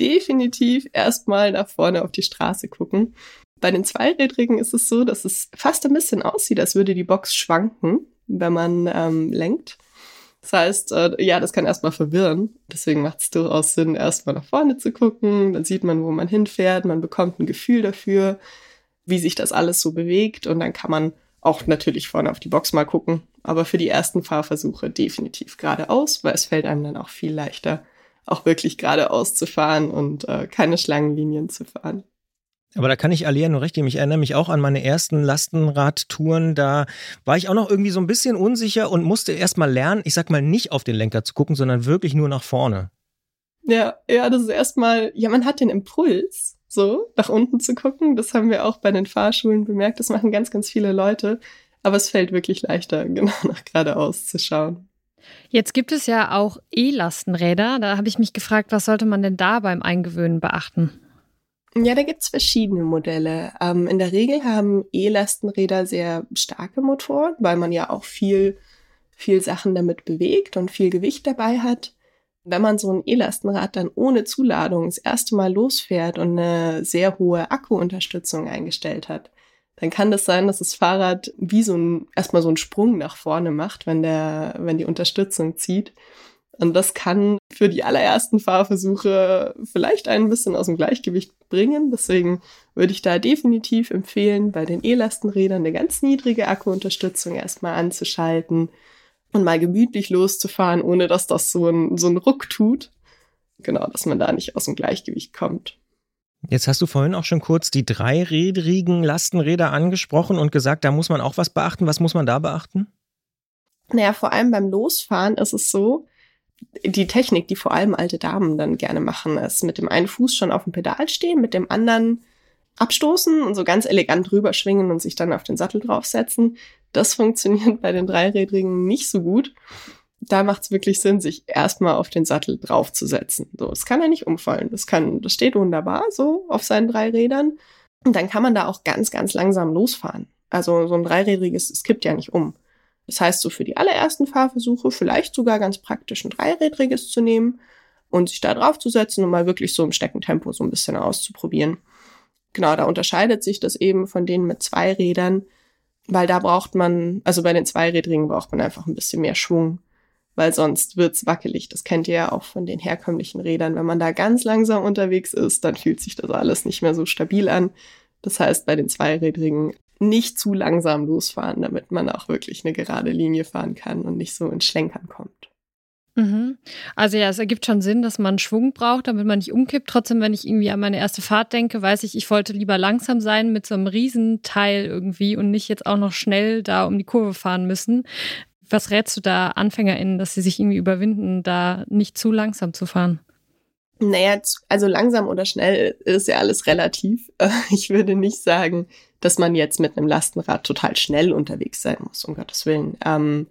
Definitiv erstmal nach vorne auf die Straße gucken. Bei den Zweirädrigen ist es so, dass es fast ein bisschen aussieht, als würde die Box schwanken, wenn man ähm, lenkt. Das heißt, äh, ja, das kann erstmal verwirren. Deswegen macht es durchaus Sinn, erstmal nach vorne zu gucken. Dann sieht man, wo man hinfährt. Man bekommt ein Gefühl dafür, wie sich das alles so bewegt. Und dann kann man auch natürlich vorne auf die Box mal gucken. Aber für die ersten Fahrversuche definitiv geradeaus, weil es fällt einem dann auch viel leichter, auch wirklich geradeaus zu fahren und äh, keine Schlangenlinien zu fahren. Aber da kann ich Alia nur recht geben. Ich erinnere mich auch an meine ersten Lastenradtouren. Da war ich auch noch irgendwie so ein bisschen unsicher und musste erst mal lernen, ich sag mal, nicht auf den Lenker zu gucken, sondern wirklich nur nach vorne. Ja, ja, das ist erstmal, ja, man hat den Impuls, so nach unten zu gucken. Das haben wir auch bei den Fahrschulen bemerkt. Das machen ganz, ganz viele Leute. Aber es fällt wirklich leichter, genau nach geradeaus zu schauen. Jetzt gibt es ja auch E-Lastenräder. Da habe ich mich gefragt, was sollte man denn da beim Eingewöhnen beachten? Ja, da gibt es verschiedene Modelle. Ähm, in der Regel haben E-Lastenräder sehr starke Motoren, weil man ja auch viel, viel Sachen damit bewegt und viel Gewicht dabei hat. Wenn man so ein E-Lastenrad dann ohne Zuladung das erste Mal losfährt und eine sehr hohe Akkuunterstützung eingestellt hat, dann kann das sein, dass das Fahrrad wie so ein, erstmal so einen Sprung nach vorne macht, wenn der, wenn die Unterstützung zieht. Und das kann für die allerersten Fahrversuche vielleicht ein bisschen aus dem Gleichgewicht bringen. Deswegen würde ich da definitiv empfehlen, bei den E-Lastenrädern eine ganz niedrige Akkuunterstützung erstmal anzuschalten und mal gemütlich loszufahren, ohne dass das so ein, so ein Ruck tut. Genau, dass man da nicht aus dem Gleichgewicht kommt. Jetzt hast du vorhin auch schon kurz die dreirädrigen Lastenräder angesprochen und gesagt, da muss man auch was beachten. Was muss man da beachten? Naja, vor allem beim Losfahren ist es so, die Technik, die vor allem alte Damen dann gerne machen, ist mit dem einen Fuß schon auf dem Pedal stehen, mit dem anderen abstoßen und so ganz elegant rüberschwingen und sich dann auf den Sattel draufsetzen. Das funktioniert bei den Dreirädrigen nicht so gut da macht es wirklich Sinn, sich erstmal auf den Sattel draufzusetzen. So, das kann er nicht umfallen. Das kann, das steht wunderbar so auf seinen drei Rädern. Und dann kann man da auch ganz, ganz langsam losfahren. Also so ein dreirädriges, es kippt ja nicht um. Das heißt, so für die allerersten Fahrversuche vielleicht sogar ganz praktisch ein dreirädriges zu nehmen und sich da draufzusetzen und mal wirklich so im Steckentempo so ein bisschen auszuprobieren. Genau, da unterscheidet sich das eben von denen mit zwei Rädern, weil da braucht man, also bei den Zweirädrigen braucht man einfach ein bisschen mehr Schwung weil sonst wird's wackelig. Das kennt ihr ja auch von den herkömmlichen Rädern. Wenn man da ganz langsam unterwegs ist, dann fühlt sich das alles nicht mehr so stabil an. Das heißt, bei den Zweirädrigen nicht zu langsam losfahren, damit man auch wirklich eine gerade Linie fahren kann und nicht so in Schlenkern kommt. Mhm. Also ja, es ergibt schon Sinn, dass man Schwung braucht, damit man nicht umkippt. Trotzdem, wenn ich irgendwie an meine erste Fahrt denke, weiß ich, ich wollte lieber langsam sein mit so einem Riesenteil irgendwie und nicht jetzt auch noch schnell da um die Kurve fahren müssen. Was rätst du da AnfängerInnen, dass sie sich irgendwie überwinden, da nicht zu langsam zu fahren? Naja, also langsam oder schnell ist ja alles relativ. Ich würde nicht sagen, dass man jetzt mit einem Lastenrad total schnell unterwegs sein muss, um Gottes Willen. Ähm,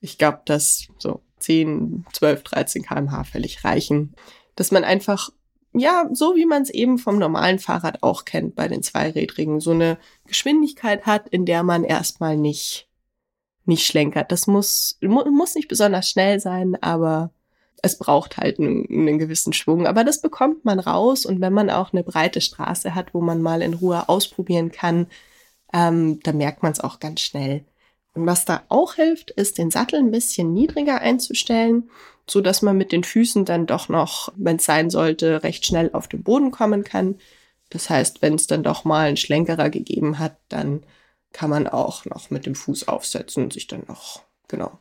ich glaube, dass so 10, 12, 13 kmh völlig reichen. Dass man einfach, ja, so wie man es eben vom normalen Fahrrad auch kennt bei den Zweirädrigen, so eine Geschwindigkeit hat, in der man erstmal nicht, nicht schlenkert. Das muss, muss nicht besonders schnell sein, aber es braucht halt einen, einen, gewissen Schwung. Aber das bekommt man raus und wenn man auch eine breite Straße hat, wo man mal in Ruhe ausprobieren kann, ähm, da merkt man es auch ganz schnell. Und was da auch hilft, ist den Sattel ein bisschen niedriger einzustellen, so dass man mit den Füßen dann doch noch, wenn es sein sollte, recht schnell auf den Boden kommen kann. Das heißt, wenn es dann doch mal einen Schlenkerer gegeben hat, dann kann man auch noch mit dem Fuß aufsetzen und sich dann noch, genau,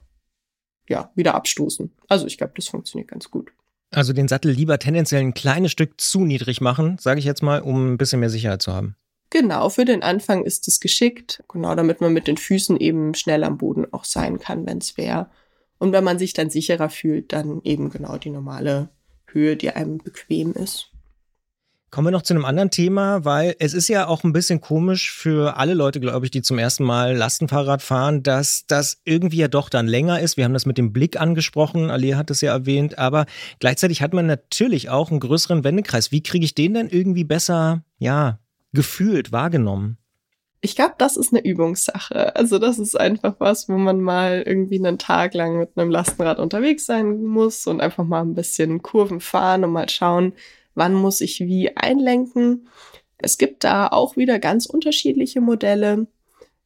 ja, wieder abstoßen. Also ich glaube, das funktioniert ganz gut. Also den Sattel lieber tendenziell ein kleines Stück zu niedrig machen, sage ich jetzt mal, um ein bisschen mehr Sicherheit zu haben. Genau, für den Anfang ist es geschickt, genau, damit man mit den Füßen eben schnell am Boden auch sein kann, wenn es wäre. Und wenn man sich dann sicherer fühlt, dann eben genau die normale Höhe, die einem bequem ist. Kommen wir noch zu einem anderen Thema, weil es ist ja auch ein bisschen komisch für alle Leute, glaube ich, die zum ersten Mal Lastenfahrrad fahren, dass das irgendwie ja doch dann länger ist. Wir haben das mit dem Blick angesprochen, Ali hat es ja erwähnt, aber gleichzeitig hat man natürlich auch einen größeren Wendekreis. Wie kriege ich den denn irgendwie besser, ja, gefühlt wahrgenommen? Ich glaube, das ist eine Übungssache. Also das ist einfach was, wo man mal irgendwie einen Tag lang mit einem Lastenrad unterwegs sein muss und einfach mal ein bisschen Kurven fahren und mal schauen, wann muss ich wie einlenken. Es gibt da auch wieder ganz unterschiedliche Modelle.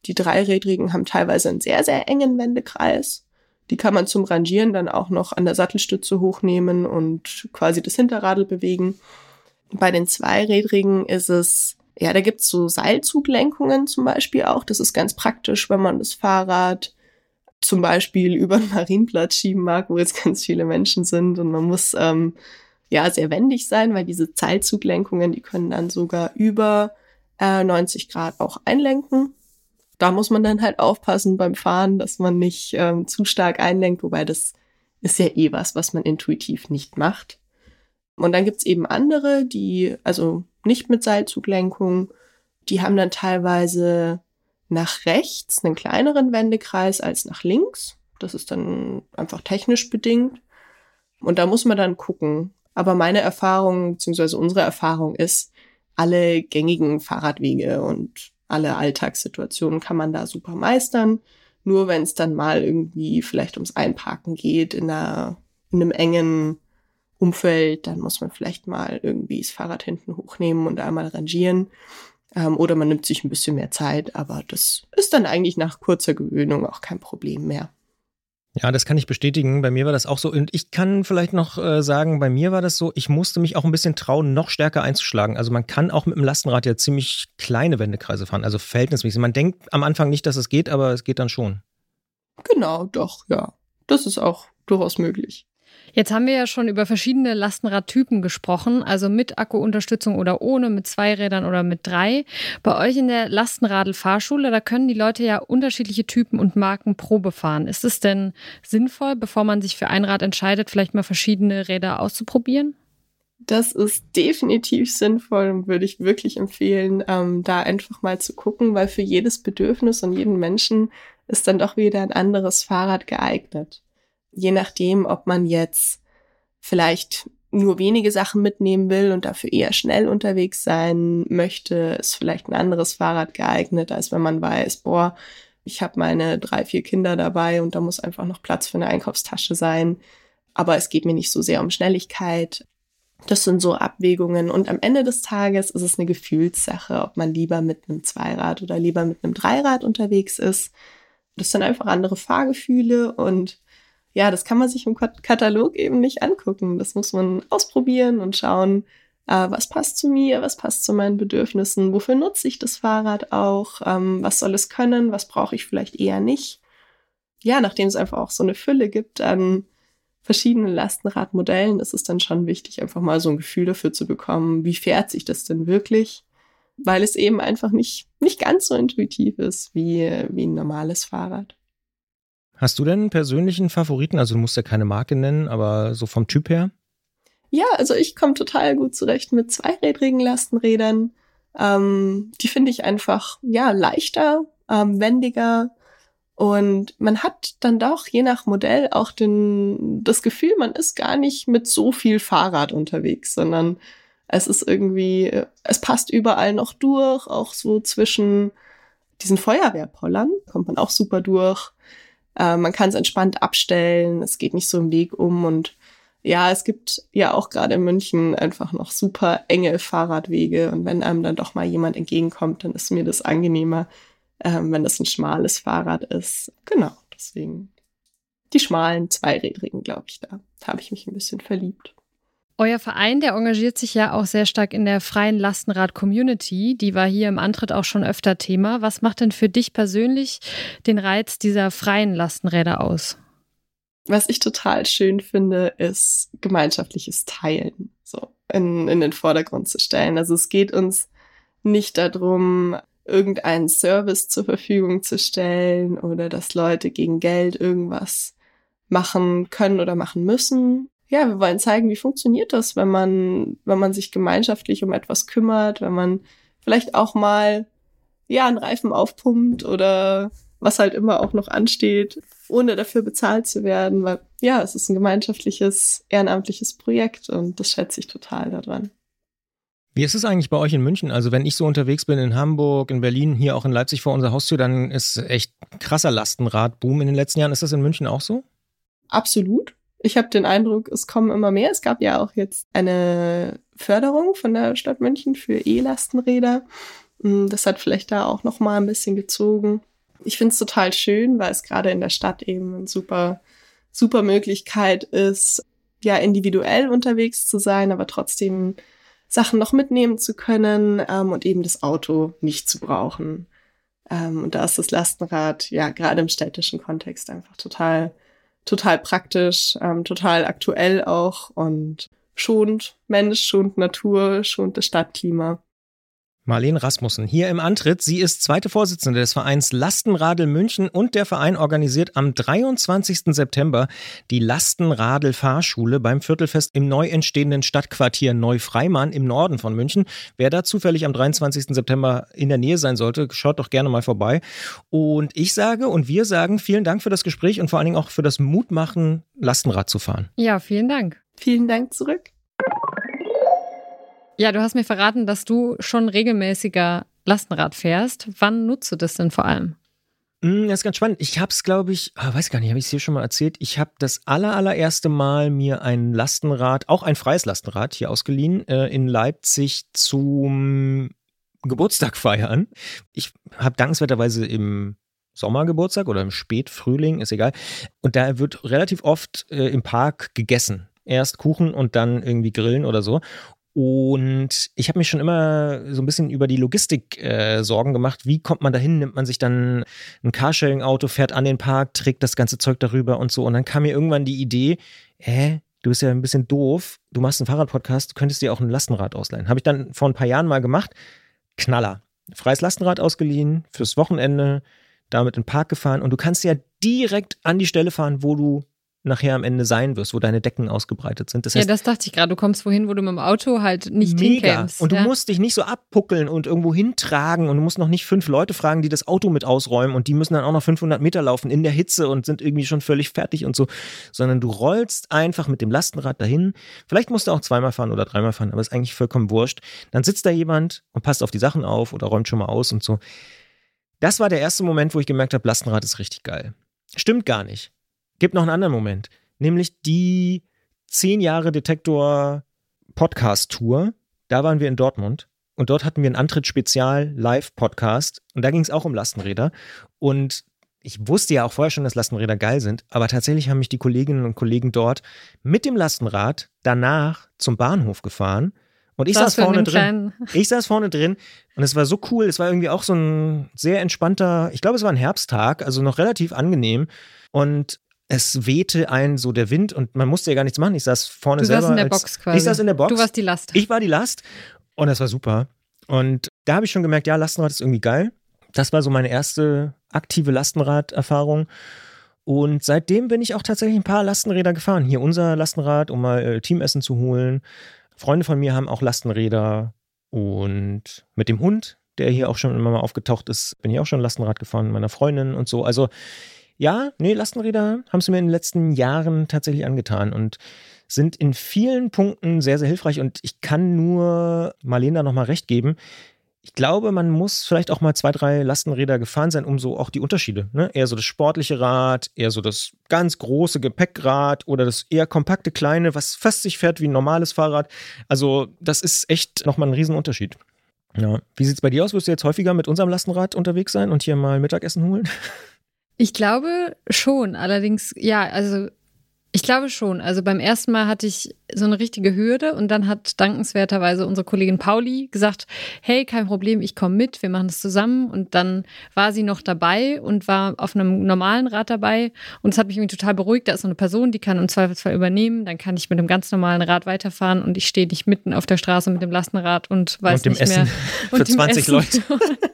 Die Dreirädrigen haben teilweise einen sehr, sehr engen Wendekreis. Die kann man zum Rangieren dann auch noch an der Sattelstütze hochnehmen und quasi das Hinterradl bewegen. Bei den Zweirädrigen ist es ja, da gibt's so Seilzuglenkungen zum Beispiel auch. Das ist ganz praktisch, wenn man das Fahrrad zum Beispiel über den Marienplatz schieben mag, wo jetzt ganz viele Menschen sind und man muss ähm, ja sehr wendig sein, weil diese Seilzuglenkungen, die können dann sogar über äh, 90 Grad auch einlenken. Da muss man dann halt aufpassen beim Fahren, dass man nicht ähm, zu stark einlenkt, wobei das ist ja eh was, was man intuitiv nicht macht. Und dann gibt's eben andere, die, also nicht mit Seilzuglenkung, die haben dann teilweise nach rechts einen kleineren Wendekreis als nach links. Das ist dann einfach technisch bedingt. Und da muss man dann gucken. Aber meine Erfahrung, beziehungsweise unsere Erfahrung ist, alle gängigen Fahrradwege und alle Alltagssituationen kann man da super meistern. Nur wenn es dann mal irgendwie vielleicht ums Einparken geht in, einer, in einem engen Umfeld, dann muss man vielleicht mal irgendwie das Fahrrad hinten hochnehmen und einmal rangieren. Ähm, oder man nimmt sich ein bisschen mehr Zeit, aber das ist dann eigentlich nach kurzer Gewöhnung auch kein Problem mehr. Ja, das kann ich bestätigen. Bei mir war das auch so. Und ich kann vielleicht noch äh, sagen, bei mir war das so, ich musste mich auch ein bisschen trauen, noch stärker einzuschlagen. Also man kann auch mit dem Lastenrad ja ziemlich kleine Wendekreise fahren, also verhältnismäßig. Man denkt am Anfang nicht, dass es geht, aber es geht dann schon. Genau, doch, ja. Das ist auch durchaus möglich. Jetzt haben wir ja schon über verschiedene Lastenradtypen gesprochen, also mit Akkuunterstützung oder ohne, mit zwei Rädern oder mit drei. Bei euch in der Lastenradl-Fahrschule, da können die Leute ja unterschiedliche Typen und Marken Probe fahren. Ist es denn sinnvoll, bevor man sich für ein Rad entscheidet, vielleicht mal verschiedene Räder auszuprobieren? Das ist definitiv sinnvoll und würde ich wirklich empfehlen, ähm, da einfach mal zu gucken, weil für jedes Bedürfnis und jeden Menschen ist dann doch wieder ein anderes Fahrrad geeignet je nachdem, ob man jetzt vielleicht nur wenige Sachen mitnehmen will und dafür eher schnell unterwegs sein möchte, ist vielleicht ein anderes Fahrrad geeignet, als wenn man weiß, boah, ich habe meine drei, vier Kinder dabei und da muss einfach noch Platz für eine Einkaufstasche sein. Aber es geht mir nicht so sehr um Schnelligkeit. Das sind so Abwägungen. Und am Ende des Tages ist es eine Gefühlssache, ob man lieber mit einem Zweirad oder lieber mit einem Dreirad unterwegs ist. Das sind einfach andere Fahrgefühle und ja, das kann man sich im Katalog eben nicht angucken. Das muss man ausprobieren und schauen, äh, was passt zu mir, was passt zu meinen Bedürfnissen, wofür nutze ich das Fahrrad auch, ähm, was soll es können, was brauche ich vielleicht eher nicht. Ja, nachdem es einfach auch so eine Fülle gibt an verschiedenen Lastenradmodellen ist es dann schon wichtig, einfach mal so ein Gefühl dafür zu bekommen, wie fährt sich das denn wirklich? Weil es eben einfach nicht, nicht ganz so intuitiv ist wie, wie ein normales Fahrrad. Hast du denn einen persönlichen Favoriten? Also du musst ja keine Marke nennen, aber so vom Typ her? Ja, also ich komme total gut zurecht mit zweirädrigen Lastenrädern. Ähm, die finde ich einfach, ja, leichter, ähm, wendiger, und man hat dann doch je nach Modell auch den, das Gefühl, man ist gar nicht mit so viel Fahrrad unterwegs, sondern es ist irgendwie, es passt überall noch durch, auch so zwischen diesen Feuerwehrpollern kommt man auch super durch. Äh, man kann es entspannt abstellen, es geht nicht so im Weg um und ja, es gibt ja auch gerade in München einfach noch super enge Fahrradwege und wenn einem dann doch mal jemand entgegenkommt, dann ist mir das angenehmer, ähm, wenn das ein schmales Fahrrad ist. Genau, deswegen die schmalen Zweirädrigen, glaube ich, da, da habe ich mich ein bisschen verliebt. Euer Verein, der engagiert sich ja auch sehr stark in der freien Lastenrad-Community. Die war hier im Antritt auch schon öfter Thema. Was macht denn für dich persönlich den Reiz dieser freien Lastenräder aus? Was ich total schön finde, ist gemeinschaftliches Teilen so in, in den Vordergrund zu stellen. Also es geht uns nicht darum, irgendeinen Service zur Verfügung zu stellen oder dass Leute gegen Geld irgendwas machen können oder machen müssen. Ja, wir wollen zeigen, wie funktioniert das, wenn man, wenn man sich gemeinschaftlich um etwas kümmert, wenn man vielleicht auch mal, ja, einen Reifen aufpumpt oder was halt immer auch noch ansteht, ohne dafür bezahlt zu werden, weil, ja, es ist ein gemeinschaftliches, ehrenamtliches Projekt und das schätze ich total daran. Wie ist es eigentlich bei euch in München? Also wenn ich so unterwegs bin in Hamburg, in Berlin, hier auch in Leipzig vor unserer Haustür, dann ist echt krasser Lastenradboom in den letzten Jahren. Ist das in München auch so? Absolut. Ich habe den Eindruck, es kommen immer mehr. Es gab ja auch jetzt eine Förderung von der Stadt München für E-Lastenräder. Hm, das hat vielleicht da auch noch mal ein bisschen gezogen. Ich finde es total schön, weil es gerade in der Stadt eben eine super, super Möglichkeit ist, ja individuell unterwegs zu sein, aber trotzdem Sachen noch mitnehmen zu können ähm, und eben das Auto nicht zu brauchen. Ähm, und da ist das Lastenrad ja gerade im städtischen Kontext einfach total, total praktisch, ähm, total aktuell auch und schont Mensch, schont Natur, schont das Stadtklima. Marlene Rasmussen hier im Antritt. Sie ist zweite Vorsitzende des Vereins Lastenradel München und der Verein organisiert am 23. September die Lastenradel Fahrschule beim Viertelfest im neu entstehenden Stadtquartier Neufreimann im Norden von München. Wer da zufällig am 23. September in der Nähe sein sollte, schaut doch gerne mal vorbei. Und ich sage und wir sagen vielen Dank für das Gespräch und vor allen Dingen auch für das Mutmachen, Lastenrad zu fahren. Ja, vielen Dank. Vielen Dank zurück. Ja, du hast mir verraten, dass du schon regelmäßiger Lastenrad fährst. Wann nutzt du das denn vor allem? Hm, das ist ganz spannend. Ich habe es, glaube ich, oh, weiß gar nicht, habe ich es hier schon mal erzählt. Ich habe das aller, allererste Mal mir ein Lastenrad, auch ein freies Lastenrad hier ausgeliehen, äh, in Leipzig zum Geburtstag feiern. Ich habe dankenswerterweise im Sommergeburtstag oder im Spätfrühling, ist egal. Und da wird relativ oft äh, im Park gegessen. Erst Kuchen und dann irgendwie grillen oder so. Und ich habe mich schon immer so ein bisschen über die Logistik äh, Sorgen gemacht. Wie kommt man dahin? Nimmt man sich dann ein Carsharing-Auto, fährt an den Park, trägt das ganze Zeug darüber und so. Und dann kam mir irgendwann die Idee, hä, du bist ja ein bisschen doof, du machst einen Fahrradpodcast, du könntest dir auch ein Lastenrad ausleihen. Habe ich dann vor ein paar Jahren mal gemacht. Knaller. Freies Lastenrad ausgeliehen fürs Wochenende, damit in den Park gefahren und du kannst ja direkt an die Stelle fahren, wo du nachher am Ende sein wirst, wo deine Decken ausgebreitet sind. Das heißt, ja, das dachte ich gerade. Du kommst wohin, wo du mit dem Auto halt nicht mega. hinkämst. Und du ja. musst dich nicht so abpuckeln und irgendwo hintragen und du musst noch nicht fünf Leute fragen, die das Auto mit ausräumen und die müssen dann auch noch 500 Meter laufen in der Hitze und sind irgendwie schon völlig fertig und so, sondern du rollst einfach mit dem Lastenrad dahin. Vielleicht musst du auch zweimal fahren oder dreimal fahren, aber ist eigentlich vollkommen wurscht. Dann sitzt da jemand und passt auf die Sachen auf oder räumt schon mal aus und so. Das war der erste Moment, wo ich gemerkt habe, Lastenrad ist richtig geil. Stimmt gar nicht. Gibt noch einen anderen Moment nämlich die 10 Jahre Detektor Podcast Tour. Da waren wir in Dortmund und dort hatten wir einen Antritt-Spezial Live-Podcast und da ging es auch um Lastenräder. Und ich wusste ja auch vorher schon, dass Lastenräder geil sind, aber tatsächlich haben mich die Kolleginnen und Kollegen dort mit dem Lastenrad danach zum Bahnhof gefahren. Und ich saß vorne drin. Ich saß vorne drin und es war so cool. Es war irgendwie auch so ein sehr entspannter, ich glaube, es war ein Herbsttag, also noch relativ angenehm. Und es wehte ein so der Wind und man musste ja gar nichts machen. Ich saß vorne Du selber. saß in der als, Box quasi. Ich saß in der Box. Du warst die Last. Ich war die Last und das war super. Und da habe ich schon gemerkt, ja, Lastenrad ist irgendwie geil. Das war so meine erste aktive Lastenrad-Erfahrung. Und seitdem bin ich auch tatsächlich ein paar Lastenräder gefahren. Hier unser Lastenrad, um mal äh, Teamessen zu holen. Freunde von mir haben auch Lastenräder. Und mit dem Hund, der hier auch schon immer mal aufgetaucht ist, bin ich auch schon Lastenrad gefahren mit meiner Freundin und so. Also ja, nee, Lastenräder haben sie mir in den letzten Jahren tatsächlich angetan und sind in vielen Punkten sehr, sehr hilfreich. Und ich kann nur Marlene da nochmal recht geben. Ich glaube, man muss vielleicht auch mal zwei, drei Lastenräder gefahren sein, um so auch die Unterschiede. Ne? Eher so das sportliche Rad, eher so das ganz große Gepäckrad oder das eher kompakte kleine, was fast sich fährt wie ein normales Fahrrad. Also, das ist echt nochmal ein Riesenunterschied. Ja. Wie sieht es bei dir aus? Wirst du jetzt häufiger mit unserem Lastenrad unterwegs sein und hier mal Mittagessen holen? Ich glaube schon. Allerdings, ja, also ich glaube schon. Also beim ersten Mal hatte ich so eine richtige Hürde und dann hat dankenswerterweise unsere Kollegin Pauli gesagt, hey, kein Problem, ich komme mit, wir machen das zusammen. Und dann war sie noch dabei und war auf einem normalen Rad dabei. Und es hat mich irgendwie total beruhigt. Da ist so eine Person, die kann im Zweifelsfall übernehmen. Dann kann ich mit einem ganz normalen Rad weiterfahren und ich stehe nicht mitten auf der Straße mit dem Lastenrad und weiß Und dem nicht Essen mehr. für dem 20 Leute.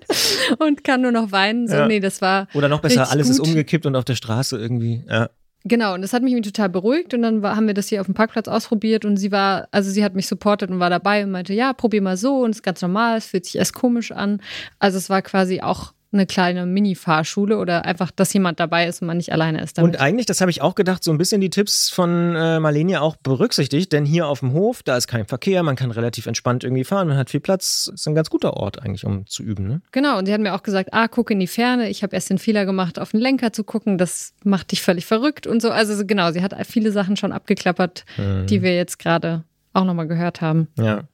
und kann nur noch weinen. So, Ja. nee, das war Oder noch besser, alles ist gut. umgekippt und auf der Straße irgendwie. Ja. Genau, und das hat mich total beruhigt und dann war, haben wir das hier auf dem Parkplatz ausprobiert und sie war, also sie hat mich supportet und war dabei und meinte, ja, probier mal so und es ist ganz normal, es fühlt sich erst komisch an. Also es war quasi auch eine kleine Mini-Fahrschule oder einfach, dass jemand dabei ist und man nicht alleine ist damit. Und eigentlich, das habe ich auch gedacht, so ein bisschen die Tipps von äh, Marlene auch berücksichtigt, denn hier auf dem Hof, da ist kein Verkehr, man kann relativ entspannt irgendwie fahren, man hat viel Platz, ist ein ganz guter Ort eigentlich, um zu üben. Ne? Genau, und sie hat mir auch gesagt, ah, guck in die Ferne. Ich habe erst den Fehler gemacht, auf den Lenker zu gucken. Das macht dich völlig verrückt und so. Also so, genau, sie hat viele Sachen schon abgeklappert, Mhm. die wir jetzt gerade auch nochmal gehört haben. Ja.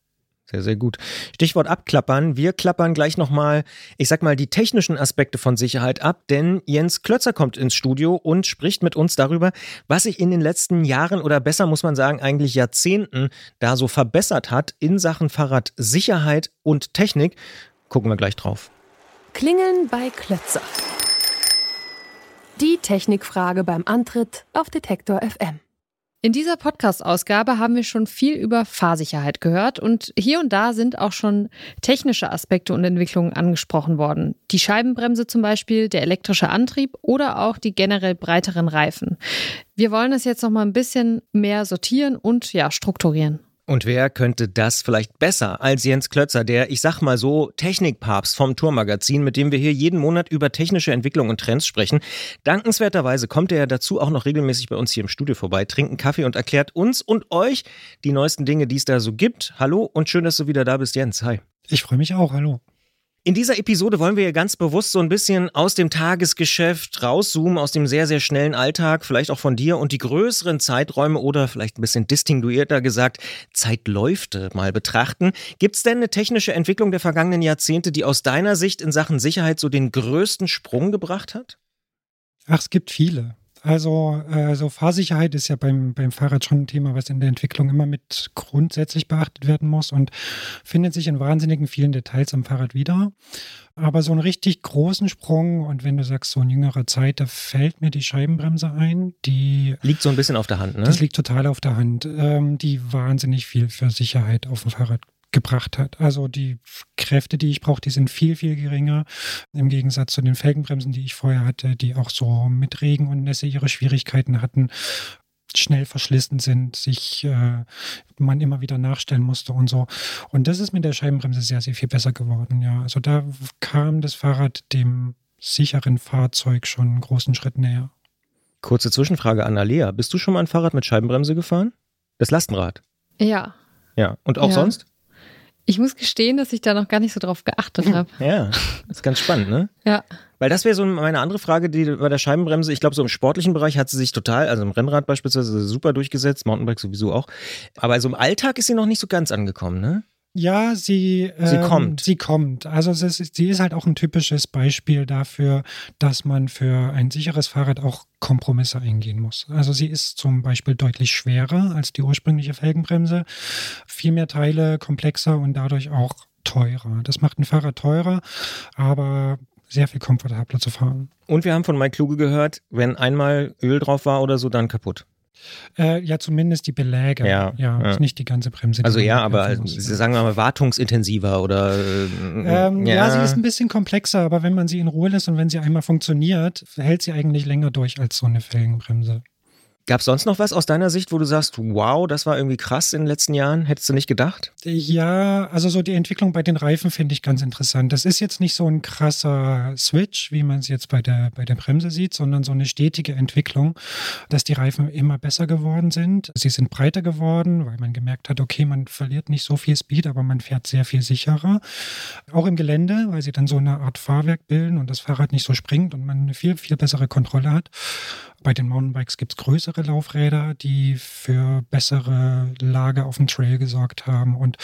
Sehr, sehr gut. Stichwort abklappern. Wir klappern gleich nochmal, ich sag mal, die technischen Aspekte von Sicherheit ab, denn Jens Klötzer kommt ins Studio und spricht mit uns darüber, was sich in den letzten Jahren oder besser muss man sagen, eigentlich Jahrzehnten da so verbessert hat in Sachen Fahrradsicherheit und Technik. Gucken wir gleich drauf. Klingeln bei Klötzer. Die Technikfrage beim Antritt auf Detektor FM. In dieser Podcast-Ausgabe haben wir schon viel über Fahrsicherheit gehört und hier und da sind auch schon technische Aspekte und Entwicklungen angesprochen worden. Die Scheibenbremse zum Beispiel, der elektrische Antrieb oder auch die generell breiteren Reifen. Wir wollen es jetzt noch mal ein bisschen mehr sortieren und ja, strukturieren. Und wer könnte das vielleicht besser als Jens Klötzer, der, ich sag mal so, Technikpapst vom Tourmagazin, mit dem wir hier jeden Monat über technische Entwicklung und Trends sprechen. Dankenswerterweise kommt er ja dazu auch noch regelmäßig bei uns hier im Studio vorbei, trinkt einen Kaffee und erklärt uns und euch die neuesten Dinge, die es da so gibt. Hallo und schön, dass du wieder da bist, Jens. Hi. Ich freue mich auch, hallo. In dieser Episode wollen wir ja ganz bewusst so ein bisschen aus dem Tagesgeschäft rauszoomen, aus dem sehr, sehr schnellen Alltag, vielleicht auch von dir und die größeren Zeiträume oder vielleicht ein bisschen distinguierter gesagt, Zeitläufte mal betrachten. Gibt es denn eine technische Entwicklung der vergangenen Jahrzehnte, die aus deiner Sicht in Sachen Sicherheit so den größten Sprung gebracht hat? Ach, es gibt viele. Also, äh, so Fahrsicherheit ist ja beim, beim Fahrrad schon ein Thema, was in der Entwicklung immer mit grundsätzlich beachtet werden muss und findet sich in wahnsinnigen vielen Details am Fahrrad wieder. Aber so einen richtig großen Sprung und wenn du sagst, so in jüngerer Zeit, da fällt mir die Scheibenbremse ein, die Liegt so ein bisschen auf der Hand, ne? Das liegt total auf der Hand, ähm, die wahnsinnig viel für Sicherheit auf dem Fahrrad gebracht hat. Also die Kräfte, die ich brauche, die sind viel, viel geringer im Gegensatz zu den Felgenbremsen, die ich vorher hatte, die auch so mit Regen und Nässe ihre Schwierigkeiten hatten, schnell verschlissen sind, sich äh, man immer wieder nachstellen musste und so. Und das ist mit der Scheibenbremse sehr, sehr viel besser geworden. Ja, also da kam das Fahrrad dem sicheren Fahrzeug schon einen großen Schritt näher. Kurze Zwischenfrage an Alea. Bist du schon mal ein Fahrrad mit Scheibenbremse gefahren? Das Lastenrad. Ja, Ja. Und auch Ja. sonst? Ich muss gestehen, dass ich da noch gar nicht so drauf geachtet habe. Ja. Ist ganz spannend, ne? Ja. Weil das wäre so meine andere Frage, die bei der Scheibenbremse, ich glaube, so im sportlichen Bereich hat sie sich total, also im Rennrad beispielsweise super durchgesetzt, Mountainbike sowieso auch. Aber so im Alltag ist sie noch nicht so ganz angekommen, ne? Ja, sie, Sie ähm, kommt. Sie kommt. Also ist, sie ist halt auch ein typisches Beispiel dafür, dass man für ein sicheres Fahrrad auch Kompromisse eingehen muss. Also sie ist zum Beispiel deutlich schwerer als die ursprüngliche Felgenbremse, viel mehr Teile, komplexer und dadurch auch teurer. Das macht ein Fahrrad teurer, aber sehr viel komfortabler zu fahren. Und wir haben von Mike Kluge gehört, wenn einmal Öl drauf war oder so, dann kaputt. Äh, ja, zumindest die Beläge. Ja, ja, ja. nicht die ganze Bremse. die Also ja, aber sagen wir mal wartungsintensiver oder äh, Ähm, ja. sie ist ein bisschen komplexer, aber wenn man sie in Ruhe lässt und wenn sie einmal funktioniert, hält sie eigentlich länger durch als so eine Felgenbremse. Gab es sonst noch was aus deiner Sicht, wo du sagst, wow, das war irgendwie krass in den letzten Jahren? Hättest du nicht gedacht? Ja, also so die Entwicklung bei den Reifen finde ich ganz interessant. Das ist jetzt nicht so ein krasser Switch, wie man es jetzt bei der, bei der Bremse sieht, sondern so eine stetige Entwicklung, dass die Reifen immer besser geworden sind. Sie sind breiter geworden, weil man gemerkt hat, okay, man verliert nicht so viel Speed, aber man fährt sehr viel sicherer. Auch im Gelände, weil sie dann so eine Art Fahrwerk bilden und das Fahrrad nicht so springt und man eine viel, viel bessere Kontrolle hat. Bei den Mountainbikes gibt es größere Laufräder, die für bessere Lage auf dem Trail gesorgt haben und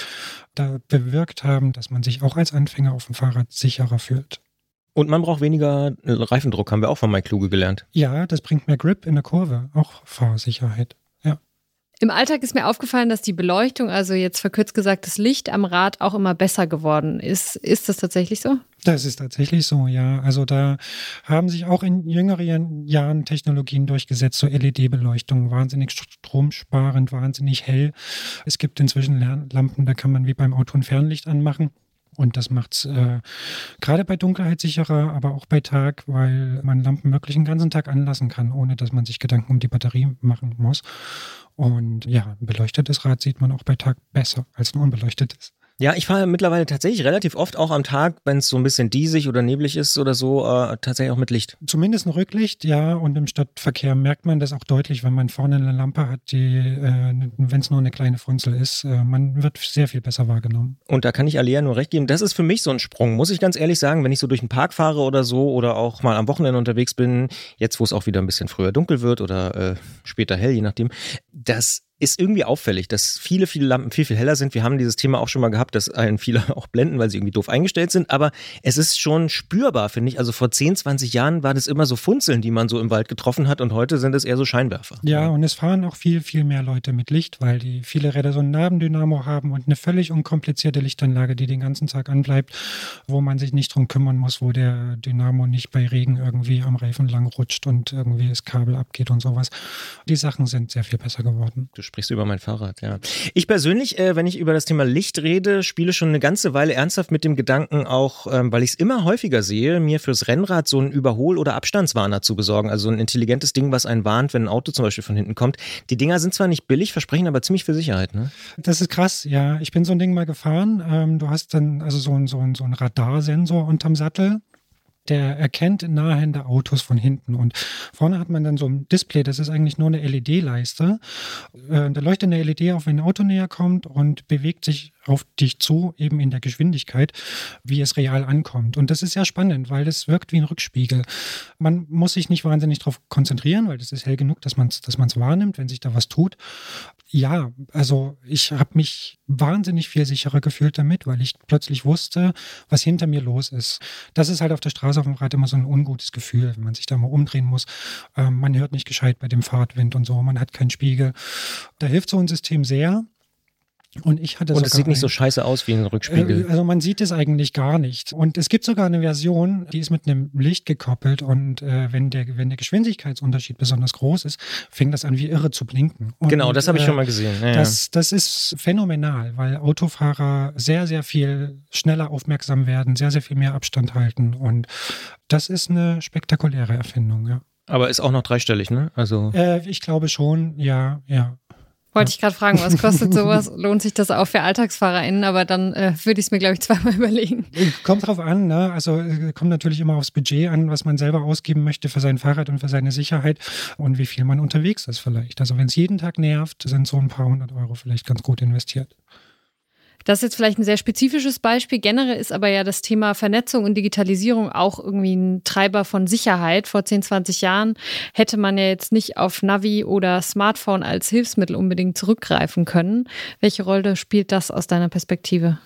da bewirkt haben, dass man sich auch als Anfänger auf dem Fahrrad sicherer fühlt. Und man braucht weniger äh, Reifendruck, haben wir auch von Mike Kluge gelernt. Ja, das bringt mehr Grip in der Kurve, auch Fahrsicherheit. Im Alltag ist mir aufgefallen, dass die Beleuchtung, also jetzt verkürzt gesagt das Licht am Rad, auch immer besser geworden ist. Ist das tatsächlich so? Das ist tatsächlich so, ja. Also da haben sich auch in jüngeren Jahren Technologien durchgesetzt, so LED-Beleuchtung, wahnsinnig stromsparend, wahnsinnig hell. Es gibt inzwischen Lampen, da kann man wie beim Auto ein Fernlicht anmachen. Und das macht es äh, gerade bei Dunkelheit sicherer, aber auch bei Tag, weil man Lampen wirklich den ganzen Tag anlassen kann, ohne dass man sich Gedanken um die Batterie machen muss. Und ja, ein beleuchtetes Rad sieht man auch bei Tag besser als ein unbeleuchtetes. Ja, ich fahre mittlerweile tatsächlich relativ oft auch am Tag, wenn es so ein bisschen diesig oder neblig ist oder so, äh, tatsächlich auch mit Licht. Zumindest ein Rücklicht, ja. Und im Stadtverkehr merkt man das auch deutlich, wenn man vorne eine Lampe hat, die, äh, wenn es nur eine kleine Funzel ist, äh, man wird sehr viel besser wahrgenommen. Und da kann ich Alea nur recht geben, das ist für mich so ein Sprung, muss ich ganz ehrlich sagen, wenn ich so durch den Park fahre oder so oder auch mal am Wochenende unterwegs bin, jetzt wo es auch wieder ein bisschen früher dunkel wird oder äh, später hell, je nachdem, das ist irgendwie auffällig, dass viele, viele Lampen viel, viel heller sind. Wir haben dieses Thema auch schon mal gehabt, dass einen viele auch blenden, weil sie irgendwie doof eingestellt sind. Aber es ist schon spürbar, finde ich. Also vor 10, 20 Jahren war das immer so Funzeln, die man so im Wald getroffen hat und heute sind es eher so Scheinwerfer. Ja, und es fahren auch viel, viel mehr Leute mit Licht, weil die viele Räder so ein Nabendynamo haben und eine völlig unkomplizierte Lichtanlage, die den ganzen Tag anbleibt, wo man sich nicht drum kümmern muss, wo der Dynamo nicht bei Regen irgendwie am Reifen lang rutscht und irgendwie das Kabel abgeht und sowas. Die Sachen sind sehr viel besser geworden. Du sprichst über mein Fahrrad, ja. Ich persönlich, äh, wenn ich über das Thema Licht rede, spiele schon eine ganze Weile ernsthaft mit dem Gedanken, auch ähm, weil ich es immer häufiger sehe, mir fürs Rennrad so einen Überhol- oder Abstandswarner zu besorgen. Also ein intelligentes Ding, was einen warnt, wenn ein Auto zum Beispiel von hinten kommt. Die Dinger sind zwar nicht billig, versprechen aber ziemlich viel Sicherheit, ne? Das ist krass, ja. Ich bin so ein Ding mal gefahren. Ähm, du hast dann also so ein, so ein, so ein Radarsensor unterm Sattel. Der erkennt nahende Autos von hinten. Und vorne hat man dann so ein Display, das ist eigentlich nur eine LED-Leiste. Äh, da leuchtet eine LED auf, wenn ein Auto näher kommt und bewegt sich auf dich zu, eben in der Geschwindigkeit, wie es real ankommt. Und das ist sehr spannend, weil das wirkt wie ein Rückspiegel. Man muss sich nicht wahnsinnig darauf konzentrieren, weil das ist hell genug, dass man es dass man's wahrnimmt, wenn sich da was tut. Ja, also ich habe mich wahnsinnig viel sicherer gefühlt damit, weil ich plötzlich wusste, was hinter mir los ist. Das ist halt auf der Straße auf dem Rad immer so ein ungutes Gefühl, wenn man sich da mal umdrehen muss. Ähm, man hört nicht gescheit bei dem Fahrtwind und so, man hat keinen Spiegel. Da hilft so ein System sehr. Und ich hatte Und es sieht nicht so scheiße aus wie ein Rückspiegel. äh, Also man sieht es eigentlich gar nicht. Und es gibt sogar eine Version, die ist mit einem Licht gekoppelt und äh, wenn, der, wenn der Geschwindigkeitsunterschied besonders groß ist, fängt das an wie irre zu blinken. Und, genau, das habe ich äh, schon mal gesehen. Ja. Das, das ist phänomenal, weil Autofahrer sehr, sehr viel schneller aufmerksam werden, sehr, sehr viel mehr Abstand halten. Und das ist eine spektakuläre Erfindung, ja. Aber ist auch noch dreistellig, ne? Also Äh, ich glaube schon, ja, ja. Wollte ich gerade fragen, was kostet sowas? Lohnt sich das auch für AlltagsfahrerInnen? Aber dann äh, würde ich es mir, glaube ich, zweimal überlegen. Kommt drauf an, ne? Also äh, kommt natürlich immer aufs Budget an, was man selber ausgeben möchte für sein Fahrrad und für seine Sicherheit und wie viel man unterwegs ist vielleicht. Also wenn es jeden Tag nervt, sind so ein paar hundert Euro vielleicht ganz gut investiert. Das ist jetzt vielleicht ein sehr spezifisches Beispiel. Generell ist aber ja das Thema Vernetzung und Digitalisierung auch irgendwie ein Treiber von Sicherheit. Vor 10, 20 Jahren hätte man ja jetzt nicht auf Navi oder Smartphone als Hilfsmittel unbedingt zurückgreifen können. Welche Rolle spielt das aus deiner Perspektive?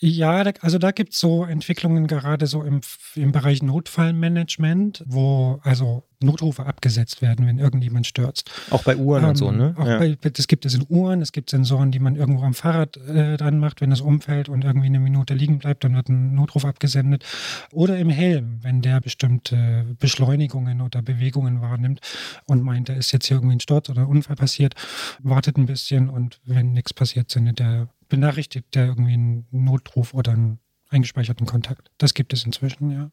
Ja, also da gibt es so Entwicklungen gerade so im, im Bereich Notfallmanagement, wo also Notrufe abgesetzt werden, wenn irgendjemand stürzt. Auch bei Uhren Ähm, und so, ne? Auch Ja. bei, das gibt es in Uhren, es gibt Sensoren, die man irgendwo am Fahrrad äh, dran macht, wenn es umfällt und irgendwie eine Minute liegen bleibt, dann wird ein Notruf abgesendet. Oder im Helm, wenn der bestimmte Beschleunigungen oder Bewegungen wahrnimmt und meint, da ist jetzt hier irgendwie ein Sturz oder ein Unfall passiert, wartet ein bisschen und wenn nichts passiert, sendet der benachrichtigt der irgendwie einen Notruf oder einen eingespeicherten Kontakt. Das gibt es inzwischen, ja.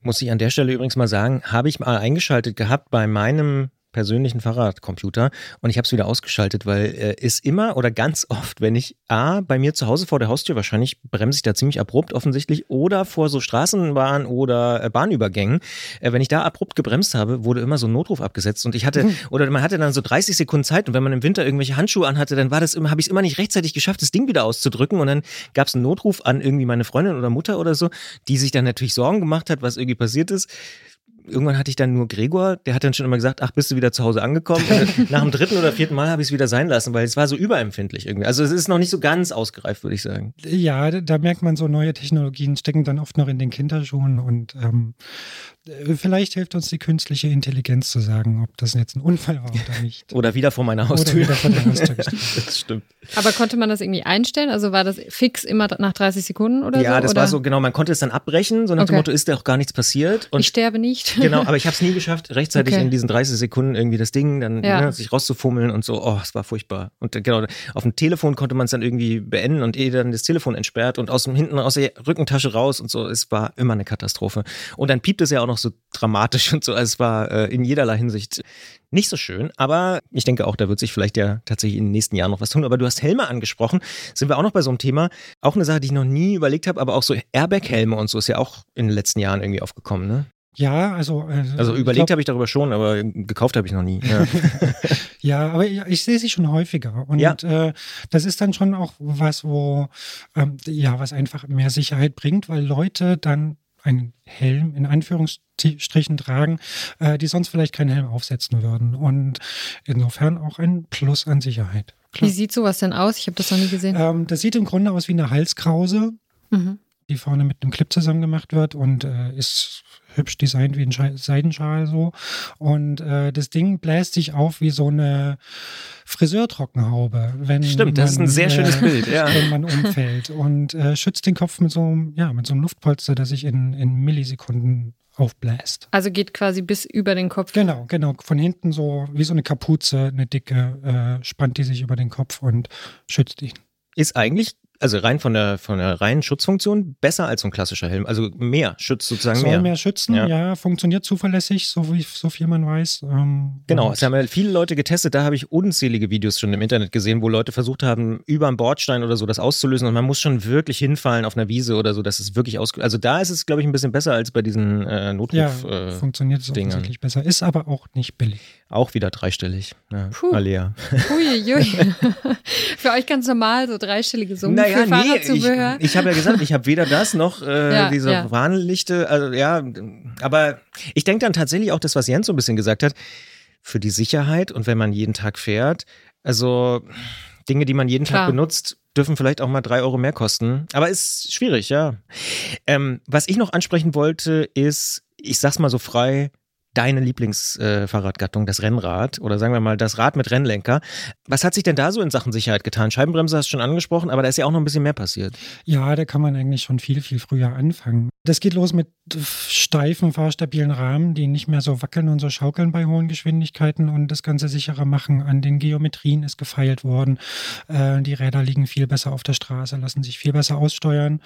Muss ich an der Stelle übrigens mal sagen, habe ich mal eingeschaltet gehabt bei meinem persönlichen Fahrradcomputer und ich habe es wieder ausgeschaltet, weil äh, es immer oder ganz oft, wenn ich A, bei mir zu Hause vor der Haustür, wahrscheinlich bremse ich da ziemlich abrupt offensichtlich, oder vor so Straßenbahn- oder äh, Bahnübergängen, äh, wenn ich da abrupt gebremst habe, wurde immer so ein Notruf abgesetzt und ich hatte, oder man hatte dann so 30 Sekunden Zeit und wenn man im Winter irgendwelche Handschuhe anhatte, dann war das immer, habe ich es immer nicht rechtzeitig geschafft, das Ding wieder auszudrücken und dann gab es einen Notruf an irgendwie meine Freundin oder Mutter oder so, die sich dann natürlich Sorgen gemacht hat, was irgendwie passiert ist irgendwann hatte ich dann nur Gregor, der hat dann schon immer gesagt, ach, bist du wieder zu Hause angekommen? Und nach dem dritten oder vierten Mal habe ich es wieder sein lassen, weil es war so überempfindlich irgendwie. Also es ist noch nicht so ganz ausgereift, würde ich sagen. Ja, da- merkt man so, neue Technologien stecken dann oft noch in den Kinderschuhen und ähm, äh, vielleicht hilft uns die künstliche Intelligenz zu sagen, ob das jetzt ein Unfall war oder nicht. Oder wieder vor meiner Oder Haustür. wieder vor der Haustür das stimmt. Aber konnte man das irgendwie einstellen? Also war das fix immer nach 30 Sekunden oder so? Ja, das oder? war so, genau, man konnte es dann abbrechen, so nach dem Okay. Motto, ist da auch gar nichts passiert. Und Ich sterbe nicht. Genau, aber ich habe es nie geschafft, rechtzeitig Okay. in diesen 30 Sekunden irgendwie das Ding dann Ja. ne, sich rauszufummeln und so. Oh, es war furchtbar. Und äh, genau, auf dem Telefon konnte man es dann irgendwie beenden und eh dann das Telefon entsperrt und aus dem hinten aus der Rückentasche raus und so. Es war immer eine Katastrophe. Und dann piept es ja auch noch so dramatisch und so. Also es war äh, in jederlei Hinsicht nicht so schön, aber ich denke auch, da wird sich vielleicht ja tatsächlich in den nächsten Jahren noch was tun. Aber du hast Helme angesprochen, sind wir auch noch bei so einem Thema. Auch eine Sache, die ich noch nie überlegt habe, aber auch so Airbag-Helme und so ist ja auch in den letzten Jahren irgendwie aufgekommen, ne? Ja, also. äh, Also ich überlegt habe ich darüber schon, aber gekauft habe ich noch nie. Ja. Ja, aber ich, ich sehe sie schon häufiger. Und Ja. äh, das ist dann schon auch was, wo, ähm, ja, was einfach mehr Sicherheit bringt, weil Leute dann einen Helm in Anführungsstrichen tragen, äh, die sonst vielleicht keinen Helm aufsetzen würden. Und insofern auch ein Plus an Sicherheit. Wie Klar. sieht sowas denn aus? Ich habe das noch nie gesehen. Ähm, das sieht im Grunde aus wie eine Halskrause, Mhm. Die vorne mit einem Clip zusammen gemacht wird und äh, ist hübsch designt wie ein Schei- Seidenschal so. Und äh, das Ding bläst sich auf wie so eine Friseurtrockenhaube. Wenn Stimmt, das ist ein man, sehr schönes äh, Bild, ja. Wenn man umfällt und äh, schützt den Kopf mit so, einem- ja, mit so einem Luftpolster, das sich in, in Millisekunden aufbläst. Also geht quasi bis über den Kopf. Genau, genau. Von hinten so wie so eine Kapuze, eine dicke, äh, spannt die sich über den Kopf und schützt ihn. Ist eigentlich, also rein von der, von der reinen Schutzfunktion, besser als so ein klassischer Helm. Also mehr, schützt sozusagen Soll mehr. mehr, schützen, Ja. ja. funktioniert zuverlässig, so wie so viel man weiß. Ähm, Genau, es haben ja viele Leute getestet, da habe ich unzählige Videos schon im Internet gesehen, wo Leute versucht haben, über einen Bordstein oder so das auszulösen und man muss schon wirklich hinfallen auf einer Wiese oder so, dass es wirklich aus. Also da ist es, glaube ich, ein bisschen besser als bei diesen äh, Notruf. ja, äh, funktioniert es offensichtlich besser. Ist aber auch nicht billig. auch wieder dreistellig. Ja, Puh. Alea. Uiuiui. Für euch ganz normal, so dreistellige Summen für ich, Fahrradzubehör. ich habe ja gesagt, ich habe weder das noch äh, Ja, diese ja. Warnlichte. Also ja, aber ich denke dann tatsächlich auch das, was Jens so ein bisschen gesagt hat, für die Sicherheit und wenn man jeden Tag fährt, also Dinge, die man jeden Klar. Tag benutzt, dürfen vielleicht auch mal drei Euro mehr kosten. Aber ist schwierig, ja. Ähm, was ich noch ansprechen wollte, ist, ich sag's mal so frei, deine Lieblingsfahrradgattung, äh, das Rennrad oder sagen wir mal das Rad mit Rennlenker. Was hat sich denn da so in Sachen Sicherheit getan? Scheibenbremse hast du schon angesprochen, aber da ist ja auch noch ein bisschen mehr passiert. Ja, da kann man eigentlich schon viel, viel früher anfangen. Das geht los mit steifen, fahrstabilen Rahmen, die nicht mehr so wackeln und so schaukeln bei hohen Geschwindigkeiten und das Ganze sicherer machen. An den Geometrien ist gefeilt worden. Äh, die Räder liegen viel besser auf der Straße, lassen sich viel besser aussteuern.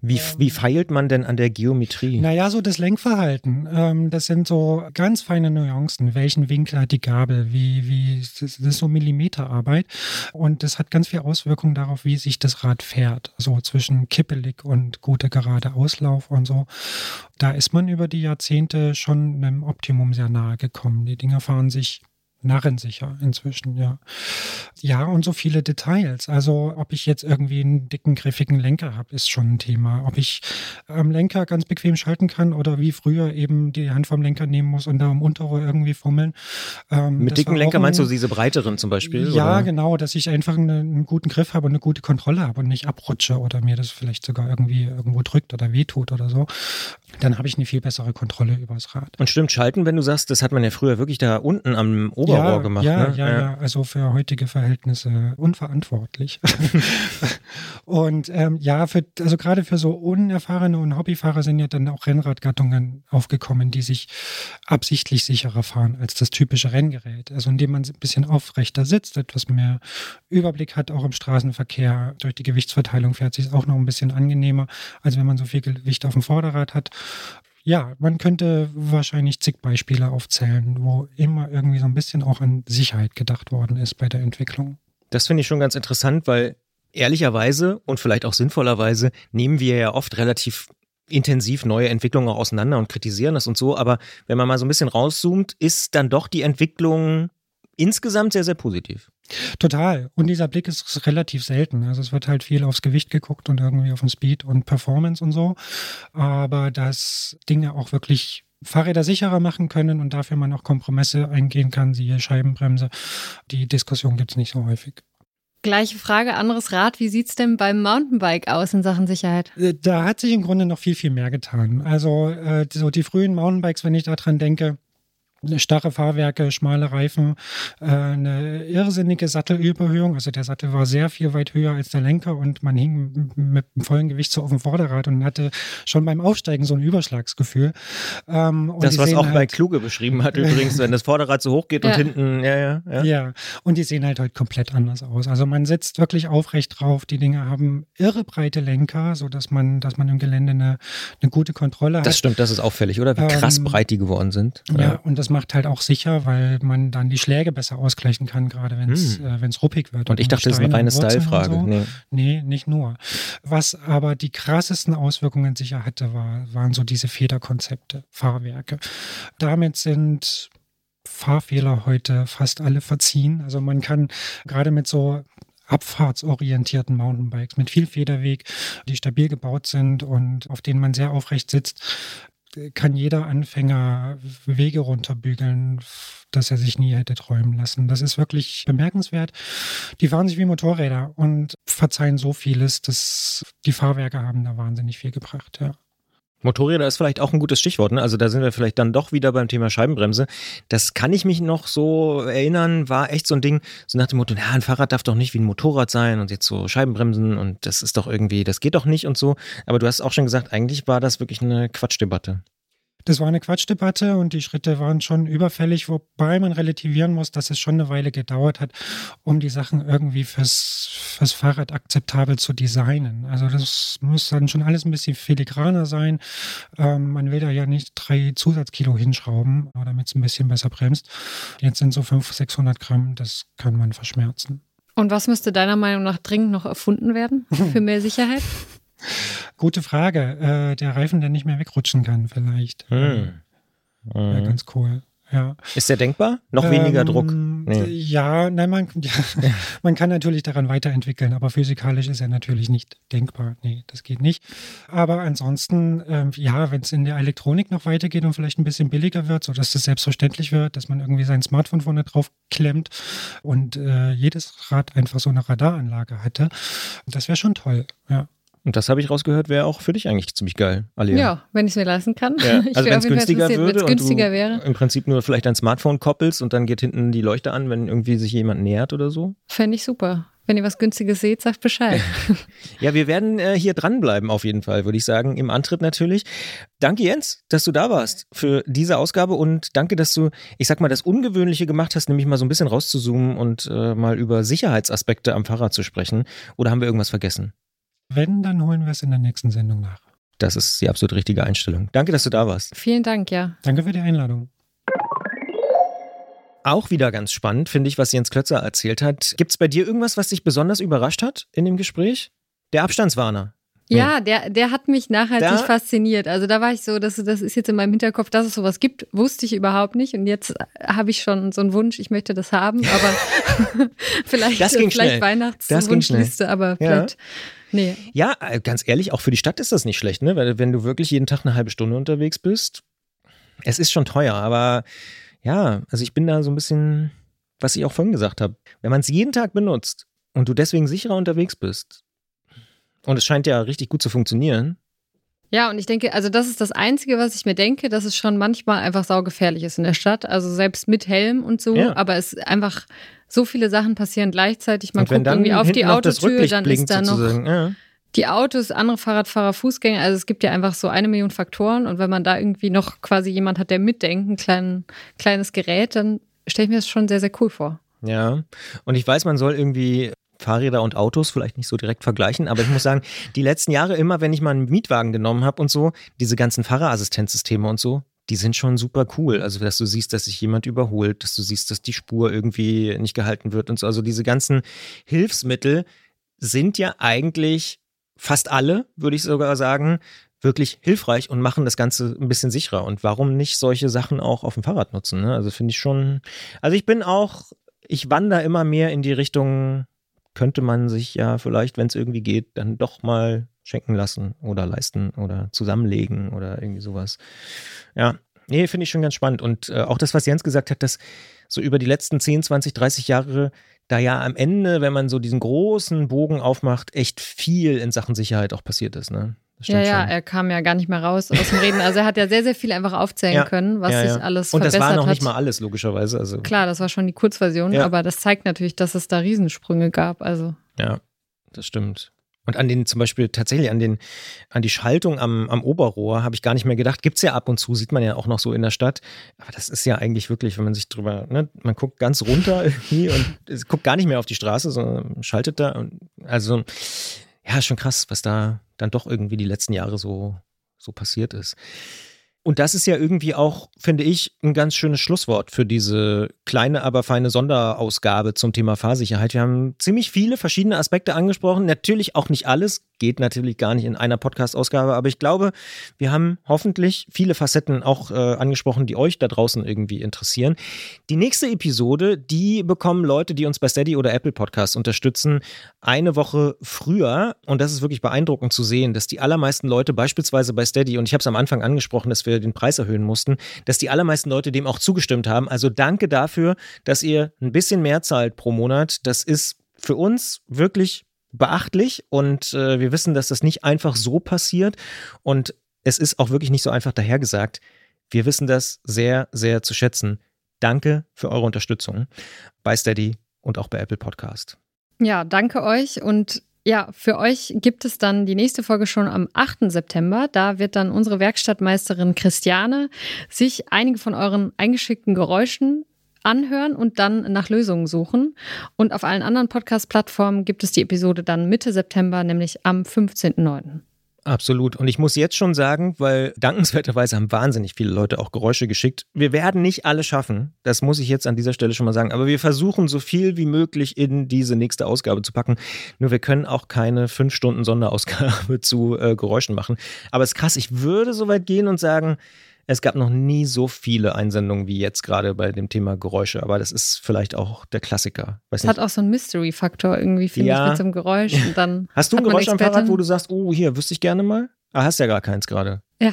Wie, wie feilt man denn an der Geometrie? Naja, so das Lenkverhalten. Ähm, das sind so ganz feine Nuancen. Welchen Winkel hat die Gabel? Wie, wie, das das ist so Millimeterarbeit. Und das hat ganz viel Auswirkungen darauf, wie sich das Rad fährt. So zwischen kippelig und guter gerade Auslauf und so. Da ist man über die Jahrzehnte schon einem Optimum sehr nahe gekommen. Die Dinger fahren sich narrensicher inzwischen, ja. Ja, und so viele Details. Also, ob ich jetzt irgendwie einen dicken, griffigen Lenker habe, ist schon ein Thema. Ob ich am Lenker ganz bequem schalten kann oder wie früher eben die Hand vom Lenker nehmen muss und da am Unterrohr irgendwie fummeln. Ähm, Mit dicken Lenker meinst du diese breiteren zum Beispiel? Ja, oder? genau, dass ich einfach einen, einen guten Griff habe und eine gute Kontrolle habe und nicht abrutsche oder mir das vielleicht sogar irgendwie irgendwo drückt oder wehtut oder so. Dann habe ich eine viel bessere Kontrolle übers Rad. Und stimmt, schalten, wenn du sagst, das hat man ja früher wirklich da unten am Ober Oberrohr ja, gemacht. Ja, ne? ja, ja, ja, also für heutige Verhältnisse unverantwortlich. und ähm, ja, für, also gerade für so unerfahrene und Hobbyfahrer sind ja dann auch Rennradgattungen aufgekommen, die sich absichtlich sicherer fahren als das typische Renngerät. Also indem man ein bisschen aufrechter sitzt, etwas mehr Überblick hat, auch im Straßenverkehr. Durch die Gewichtsverteilung fährt sich auch noch ein bisschen angenehmer, als wenn man so viel Gewicht auf dem Vorderrad hat ja, man könnte wahrscheinlich zig Beispiele aufzählen, wo immer irgendwie so ein bisschen auch an Sicherheit gedacht worden ist bei der Entwicklung. Das finde ich schon ganz interessant, weil ehrlicherweise und vielleicht auch sinnvollerweise nehmen wir ja oft relativ intensiv neue Entwicklungen auch auseinander und kritisieren das und so. Aber wenn man mal so ein bisschen rauszoomt, ist dann doch die Entwicklung insgesamt sehr, sehr positiv. Total. Und dieser Blick ist relativ selten. Also es wird halt viel aufs Gewicht geguckt und irgendwie auf den Speed und Performance und so. Aber dass Dinge auch wirklich Fahrräder sicherer machen können und dafür man auch Kompromisse eingehen kann, siehe Scheibenbremse, die Diskussion gibt es nicht so häufig. Gleiche Frage, anderes Rad. Wie sieht es denn beim Mountainbike aus in Sachen Sicherheit? Äh, da hat sich im Grunde noch viel, viel mehr getan. Also äh, so die frühen Mountainbikes, wenn ich daran denke, starre Fahrwerke, schmale Reifen, äh, eine irrsinnige Sattelüberhöhung. Also der Sattel war sehr viel weit höher als der Lenker und man hing mit dem vollen Gewicht so auf dem Vorderrad und hatte schon beim Aufsteigen so ein Überschlagsgefühl. Ähm, das, was auch halt, bei Kluge beschrieben hat übrigens, wenn das Vorderrad so hoch geht ja. und hinten, ja, ja, ja. Ja, und die sehen halt heute komplett anders aus. Also man sitzt wirklich aufrecht drauf. Die Dinge haben irre breite Lenker, sodass man, dass man im Gelände eine, eine gute Kontrolle hat. Das stimmt, das ist auffällig, oder? Wie krass ähm, breit die geworden sind. Ja, ja und das das macht halt auch sicher, weil man dann die Schläge besser ausgleichen kann, gerade wenn es hm. äh, ruppig wird. Und ich dachte, das ist eine reine Style-Frage. So. Nee. nee, nicht nur. Was aber die krassesten Auswirkungen sicher hatte, war, waren so diese Federkonzepte, Fahrwerke. Damit sind Fahrfehler heute fast alle verziehen. Also man kann gerade mit so abfahrtsorientierten Mountainbikes mit viel Federweg, die stabil gebaut sind und auf denen man sehr aufrecht sitzt, kann jeder Anfänger Wege runterbügeln, dass er sich nie hätte träumen lassen. Das ist wirklich bemerkenswert. Die fahren sich wie Motorräder und verzeihen so vieles, dass die Fahrwerke haben da wahnsinnig viel gebracht, ja. Motorräder ist vielleicht auch ein gutes Stichwort. Ne? Also da sind wir vielleicht dann doch wieder beim Thema Scheibenbremse. Das kann ich mich noch so erinnern, war echt so ein Ding, so nach dem Motto, ja, ein Fahrrad darf doch nicht wie ein Motorrad sein und jetzt so Scheibenbremsen und das ist doch irgendwie, das geht doch nicht und so. Aber du hast auch schon gesagt, eigentlich war das wirklich eine Quatschdebatte. Das war eine Quatschdebatte und die Schritte waren schon überfällig, wobei man relativieren muss, dass es schon eine Weile gedauert hat, um die Sachen irgendwie fürs, fürs Fahrrad akzeptabel zu designen. Also das muss dann schon alles ein bisschen filigraner sein. Ähm, man will da ja nicht drei Zusatzkilo hinschrauben, damit es ein bisschen besser bremst. Jetzt sind so 500, 600 Gramm, das kann man verschmerzen. Und was müsste deiner Meinung nach dringend noch erfunden werden für mehr Sicherheit? Gute Frage. Äh, der Reifen, der nicht mehr wegrutschen kann, vielleicht. Hm. Wäre ganz cool. Ja. Ist der denkbar? Noch ähm, weniger Druck? Nee. Ja, nein, man, ja, man kann natürlich daran weiterentwickeln, aber physikalisch ist er natürlich nicht denkbar. Nee, das geht nicht. Aber ansonsten, ähm, ja, wenn es in der Elektronik noch weitergeht und vielleicht ein bisschen billiger wird, sodass das selbstverständlich wird, dass man irgendwie sein Smartphone vorne drauf klemmt und äh, jedes Rad einfach so eine Radaranlage hatte, das wäre schon toll, ja. Und das habe ich rausgehört, wäre auch für dich eigentlich ziemlich geil, Alia. Ja, wenn ich es mir leisten kann. Ja. Also wenn es günstiger würde günstiger und du wäre. im Prinzip nur vielleicht dein Smartphone koppelst und dann geht hinten die Leuchte an, wenn irgendwie sich jemand nähert oder so. Fände ich super. Wenn ihr was Günstiges seht, sagt Bescheid. ja, wir werden äh, hier dranbleiben auf jeden Fall, würde ich sagen, im Antritt natürlich. Danke Jens, dass du da warst für diese Ausgabe und danke, dass du, ich sag mal, das Ungewöhnliche gemacht hast, nämlich mal so ein bisschen rauszuzoomen und äh, mal über Sicherheitsaspekte am Fahrrad zu sprechen. Oder haben wir irgendwas vergessen? Wenn, dann holen wir es in der nächsten Sendung nach. Das ist die absolut richtige Einstellung. Danke, dass du da warst. Vielen Dank, ja. Danke für die Einladung. Auch wieder ganz spannend, finde ich, was Jens Klötzer erzählt hat. Gibt es bei dir irgendwas, was dich besonders überrascht hat in dem Gespräch? Der Abstandswarner. Ja, der, der hat mich nachhaltig Da- fasziniert. Also da war ich so, das, das ist jetzt in meinem Hinterkopf, dass es sowas gibt, wusste ich überhaupt nicht. Und jetzt habe ich schon so einen Wunsch, ich möchte das haben, aber vielleicht, Das ging schnell. vielleicht Das ging Weihnachtswunschliste, aber Ja. vielleicht. Nee. Ja, äh, ganz ehrlich, auch für die Stadt ist das nicht schlecht, ne? Weil wenn du wirklich jeden Tag eine halbe Stunde unterwegs bist, es ist schon teuer, aber ja, also ich bin da so ein bisschen, was ich auch vorhin gesagt habe, wenn man es jeden Tag benutzt und du deswegen sicherer unterwegs bist und es scheint ja richtig gut zu funktionieren, Ja, und ich denke, also das ist das Einzige, was ich mir denke, dass es schon manchmal einfach saugefährlich ist in der Stadt. Also selbst mit Helm und so, Ja. aber es einfach so viele Sachen passieren gleichzeitig. Man guckt irgendwie auf die Autotür, dann ist da noch ja. die Autos, andere Fahrradfahrer, Fußgänger. Also es gibt ja einfach so eine Million Faktoren. Und wenn man da irgendwie noch quasi jemand hat, der mitdenkt, ein klein, kleines Gerät, dann stelle ich mir das schon sehr, sehr cool vor. Ja, und ich weiß, man soll irgendwie Fahrräder und Autos vielleicht nicht so direkt vergleichen, aber ich muss sagen, die letzten Jahre immer, wenn ich mal einen Mietwagen genommen habe und so, diese ganzen Fahrerassistenzsysteme und so, die sind schon super cool. Also, dass du siehst, dass sich jemand überholt, dass du siehst, dass die Spur irgendwie nicht gehalten wird und so. Also, diese ganzen Hilfsmittel sind ja eigentlich fast alle, würde ich sogar sagen, wirklich hilfreich und machen das Ganze ein bisschen sicherer. Und warum nicht solche Sachen auch auf dem Fahrrad nutzen? Ne? Also finde ich schon. Also ich bin auch, ich wandere immer mehr in die Richtung, könnte man sich ja vielleicht, wenn es irgendwie geht, dann doch mal schenken lassen oder leisten oder zusammenlegen oder irgendwie sowas. Ja, nee, finde ich schon ganz spannend. Und äh, auch das, was Jens gesagt hat, dass so über die letzten 10, 20, 30 Jahre da ja am Ende, wenn man so diesen großen Bogen aufmacht, echt viel in Sachen Sicherheit auch passiert ist. Ne? Das Ja, ja, schon. er kam ja gar nicht mehr raus aus dem Reden. Also er hat ja sehr, sehr viel einfach aufzählen Ja, können, was ja, ja. sich alles Und das verbessert war noch hat. nicht mal alles, logischerweise. Also, Klar, das war schon die Kurzversion, aber das zeigt natürlich, dass es da Riesensprünge gab. Also Ja, das stimmt. Und an den, zum Beispiel tatsächlich an den, an die Schaltung am, am Oberrohr habe ich gar nicht mehr gedacht. Gibt's ja ab und zu, sieht man ja auch noch so in der Stadt. Aber das ist ja eigentlich wirklich, wenn man sich drüber, ne, man guckt ganz runter irgendwie und es guckt gar nicht mehr auf die Straße, sondern schaltet da. Und also, ja, schon krass, was da dann doch irgendwie die letzten Jahre so, so passiert ist. Und das ist ja irgendwie auch, finde ich, ein ganz schönes Schlusswort für diese kleine, aber feine Sonderausgabe zum Thema Fahrsicherheit. Wir haben ziemlich viele verschiedene Aspekte angesprochen. Natürlich auch nicht alles, geht natürlich gar nicht in einer Podcast-Ausgabe, aber ich glaube, wir haben hoffentlich viele Facetten auch äh, angesprochen, die euch da draußen irgendwie interessieren. Die nächste Episode, die bekommen Leute, die uns bei Steady oder Apple Podcasts unterstützen, eine Woche früher. Und das ist wirklich beeindruckend zu sehen, dass die allermeisten Leute beispielsweise bei Steady, und ich habe es am Anfang angesprochen, dass wir den Preis erhöhen mussten, dass die allermeisten Leute dem auch zugestimmt haben. Also danke dafür, dass ihr ein bisschen mehr zahlt pro Monat. Das ist für uns wirklich beachtlich und äh, wir wissen, dass das nicht einfach so passiert und es ist auch wirklich nicht so einfach dahergesagt. Wir wissen das sehr, sehr zu schätzen. Danke für eure Unterstützung bei Steady und auch bei Apple Podcast. ja, danke euch und ja, für euch gibt es dann die nächste Folge schon am 8. September. Da wird dann unsere Werkstattmeisterin Christiane sich einige von euren eingeschickten Geräuschen anhören und dann nach Lösungen suchen. Und auf allen anderen Podcast-Plattformen gibt es die Episode dann Mitte September, nämlich am 15.09. Absolut. Und ich muss jetzt schon sagen, weil dankenswerterweise haben wahnsinnig viele Leute auch Geräusche geschickt. Wir werden nicht alle schaffen. Das muss ich jetzt an dieser Stelle schon mal sagen. Aber wir versuchen so viel wie möglich in diese nächste Ausgabe zu packen. Nur wir können auch keine fünf Stunden Sonderausgabe zu äh, Geräuschen machen. Aber es ist krass. Ich würde so weit gehen und sagen, es gab noch nie so viele Einsendungen wie jetzt gerade bei dem Thema Geräusche. Aber das ist vielleicht auch der Klassiker. Weiß Es hat auch so einen Mystery-Faktor irgendwie, finde Ja. ich, mit so einem Geräusch. Und dann Hast du ein Geräusch am Fahrrad, wo du sagst, oh, hier, wüsste ich gerne mal? Ah, hast ja gar keins gerade. Ja.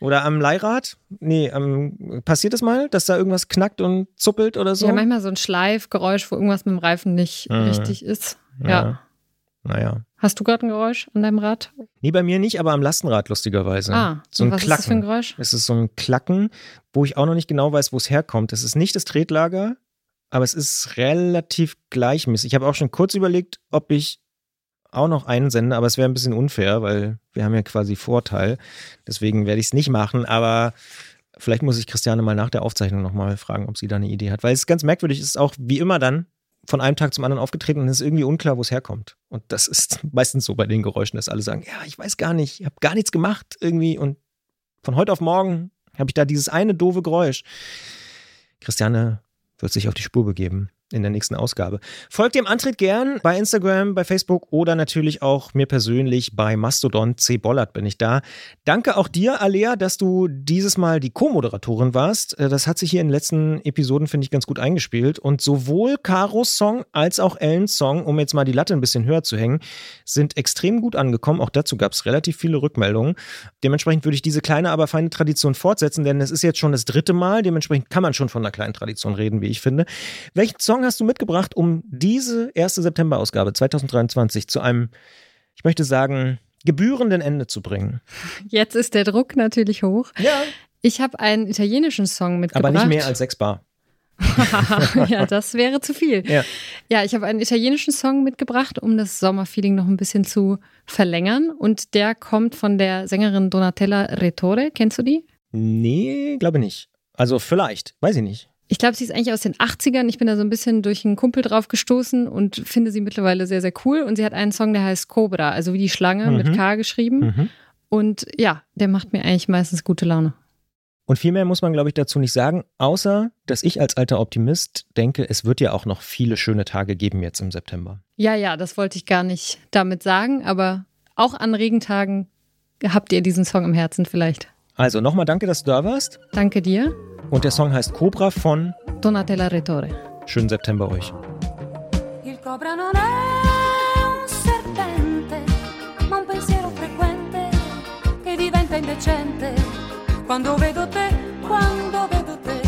Oder am Leihrad? Nee, am, passiert es mal, dass da irgendwas knackt und zuppelt oder so? Ja, manchmal so ein Schleifgeräusch, wo irgendwas mit dem Reifen nicht Mhm. richtig ist. Ja. Naja. Hast du gerade ein Geräusch an deinem Rad? Nee, bei mir nicht, aber am Lastenrad lustigerweise. Ah, so ein was Klacken. ist das für ein Geräusch? Es ist so ein Klacken, wo ich auch noch nicht genau weiß, wo es herkommt. Es ist nicht das Tretlager, aber es ist relativ gleichmäßig. Ich habe auch schon kurz überlegt, ob ich auch noch einen sende, aber es wäre ein bisschen unfair, weil wir haben ja quasi Vorteil. Deswegen werde ich es nicht machen, aber vielleicht muss ich Christiane mal nach der Aufzeichnung nochmal fragen, ob sie da eine Idee hat. Weil es ganz merkwürdig, ist auch wie immer dann von einem Tag zum anderen aufgetreten und es ist irgendwie unklar, wo es herkommt. Und das ist meistens so bei den Geräuschen, dass alle sagen, ja, ich weiß gar nicht, ich habe gar nichts gemacht irgendwie und von heute auf morgen habe ich da dieses eine doofe Geräusch. Christiane wird sich auf die Spur begeben in der nächsten Ausgabe. Folgt dem Antritt gern bei Instagram, bei Facebook oder natürlich auch mir persönlich bei Mastodon. C. Bollert bin ich da. Danke auch dir, Alea, dass du dieses Mal die Co-Moderatorin warst. Äh, das hat sich hier in den letzten Episoden, finde ich, ganz gut eingespielt. Und sowohl Karos Song als auch Ellens Song, um jetzt mal die Latte ein bisschen höher zu hängen, sind extrem gut angekommen. Auch dazu gab es relativ viele Rückmeldungen. Dementsprechend würde ich diese kleine, aber feine Tradition fortsetzen, denn es ist jetzt schon das dritte Mal. Dementsprechend kann man schon von einer kleinen Tradition reden, wie ich finde. Welchen Song hast du mitgebracht, um diese erste September-Ausgabe 2023 zu einem, ich möchte sagen, gebührenden Ende zu bringen? Jetzt ist der Druck natürlich hoch. Ja. Ich habe einen italienischen Song mitgebracht. Aber nicht mehr als sechs Bar. ja, das wäre zu viel. Ja, ja ich habe einen italienischen Song mitgebracht, um das Sommerfeeling noch ein bisschen zu verlängern. Und der kommt von der Sängerin Donatella Retore. Kennst du die? Nee, glaube nicht. Also vielleicht, weiß ich nicht. Ich glaube, sie ist eigentlich aus den 80ern. Ich bin da so ein bisschen durch einen Kumpel drauf gestoßen und finde sie mittlerweile sehr, sehr cool. Und sie hat einen Song, der heißt Cobra, also wie die Schlange Mhm. mit K geschrieben. Mhm. Und ja, der macht mir eigentlich meistens gute Laune. Und viel mehr muss man, glaube ich, dazu nicht sagen, außer, dass ich als alter Optimist denke, es wird ja auch noch viele schöne Tage geben jetzt im September. Ja, ja, das wollte ich gar nicht damit sagen, aber auch an Regentagen habt ihr diesen Song im Herzen vielleicht. Also nochmal danke, dass du da warst. Danke dir, Und der Song heißt Cobra von Donatella Retore. Schönen September euch. Il cobra non è un serpente, ma un pensiero frequente che diventa indecente quando vedo te, quando vedo te,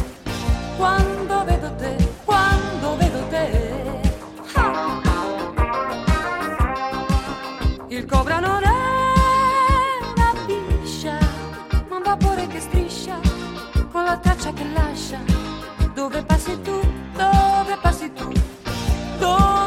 quando vedo te, quando vedo te. Il cobra non la traccia che lascia. Dove passi tu, dove passi tu, dove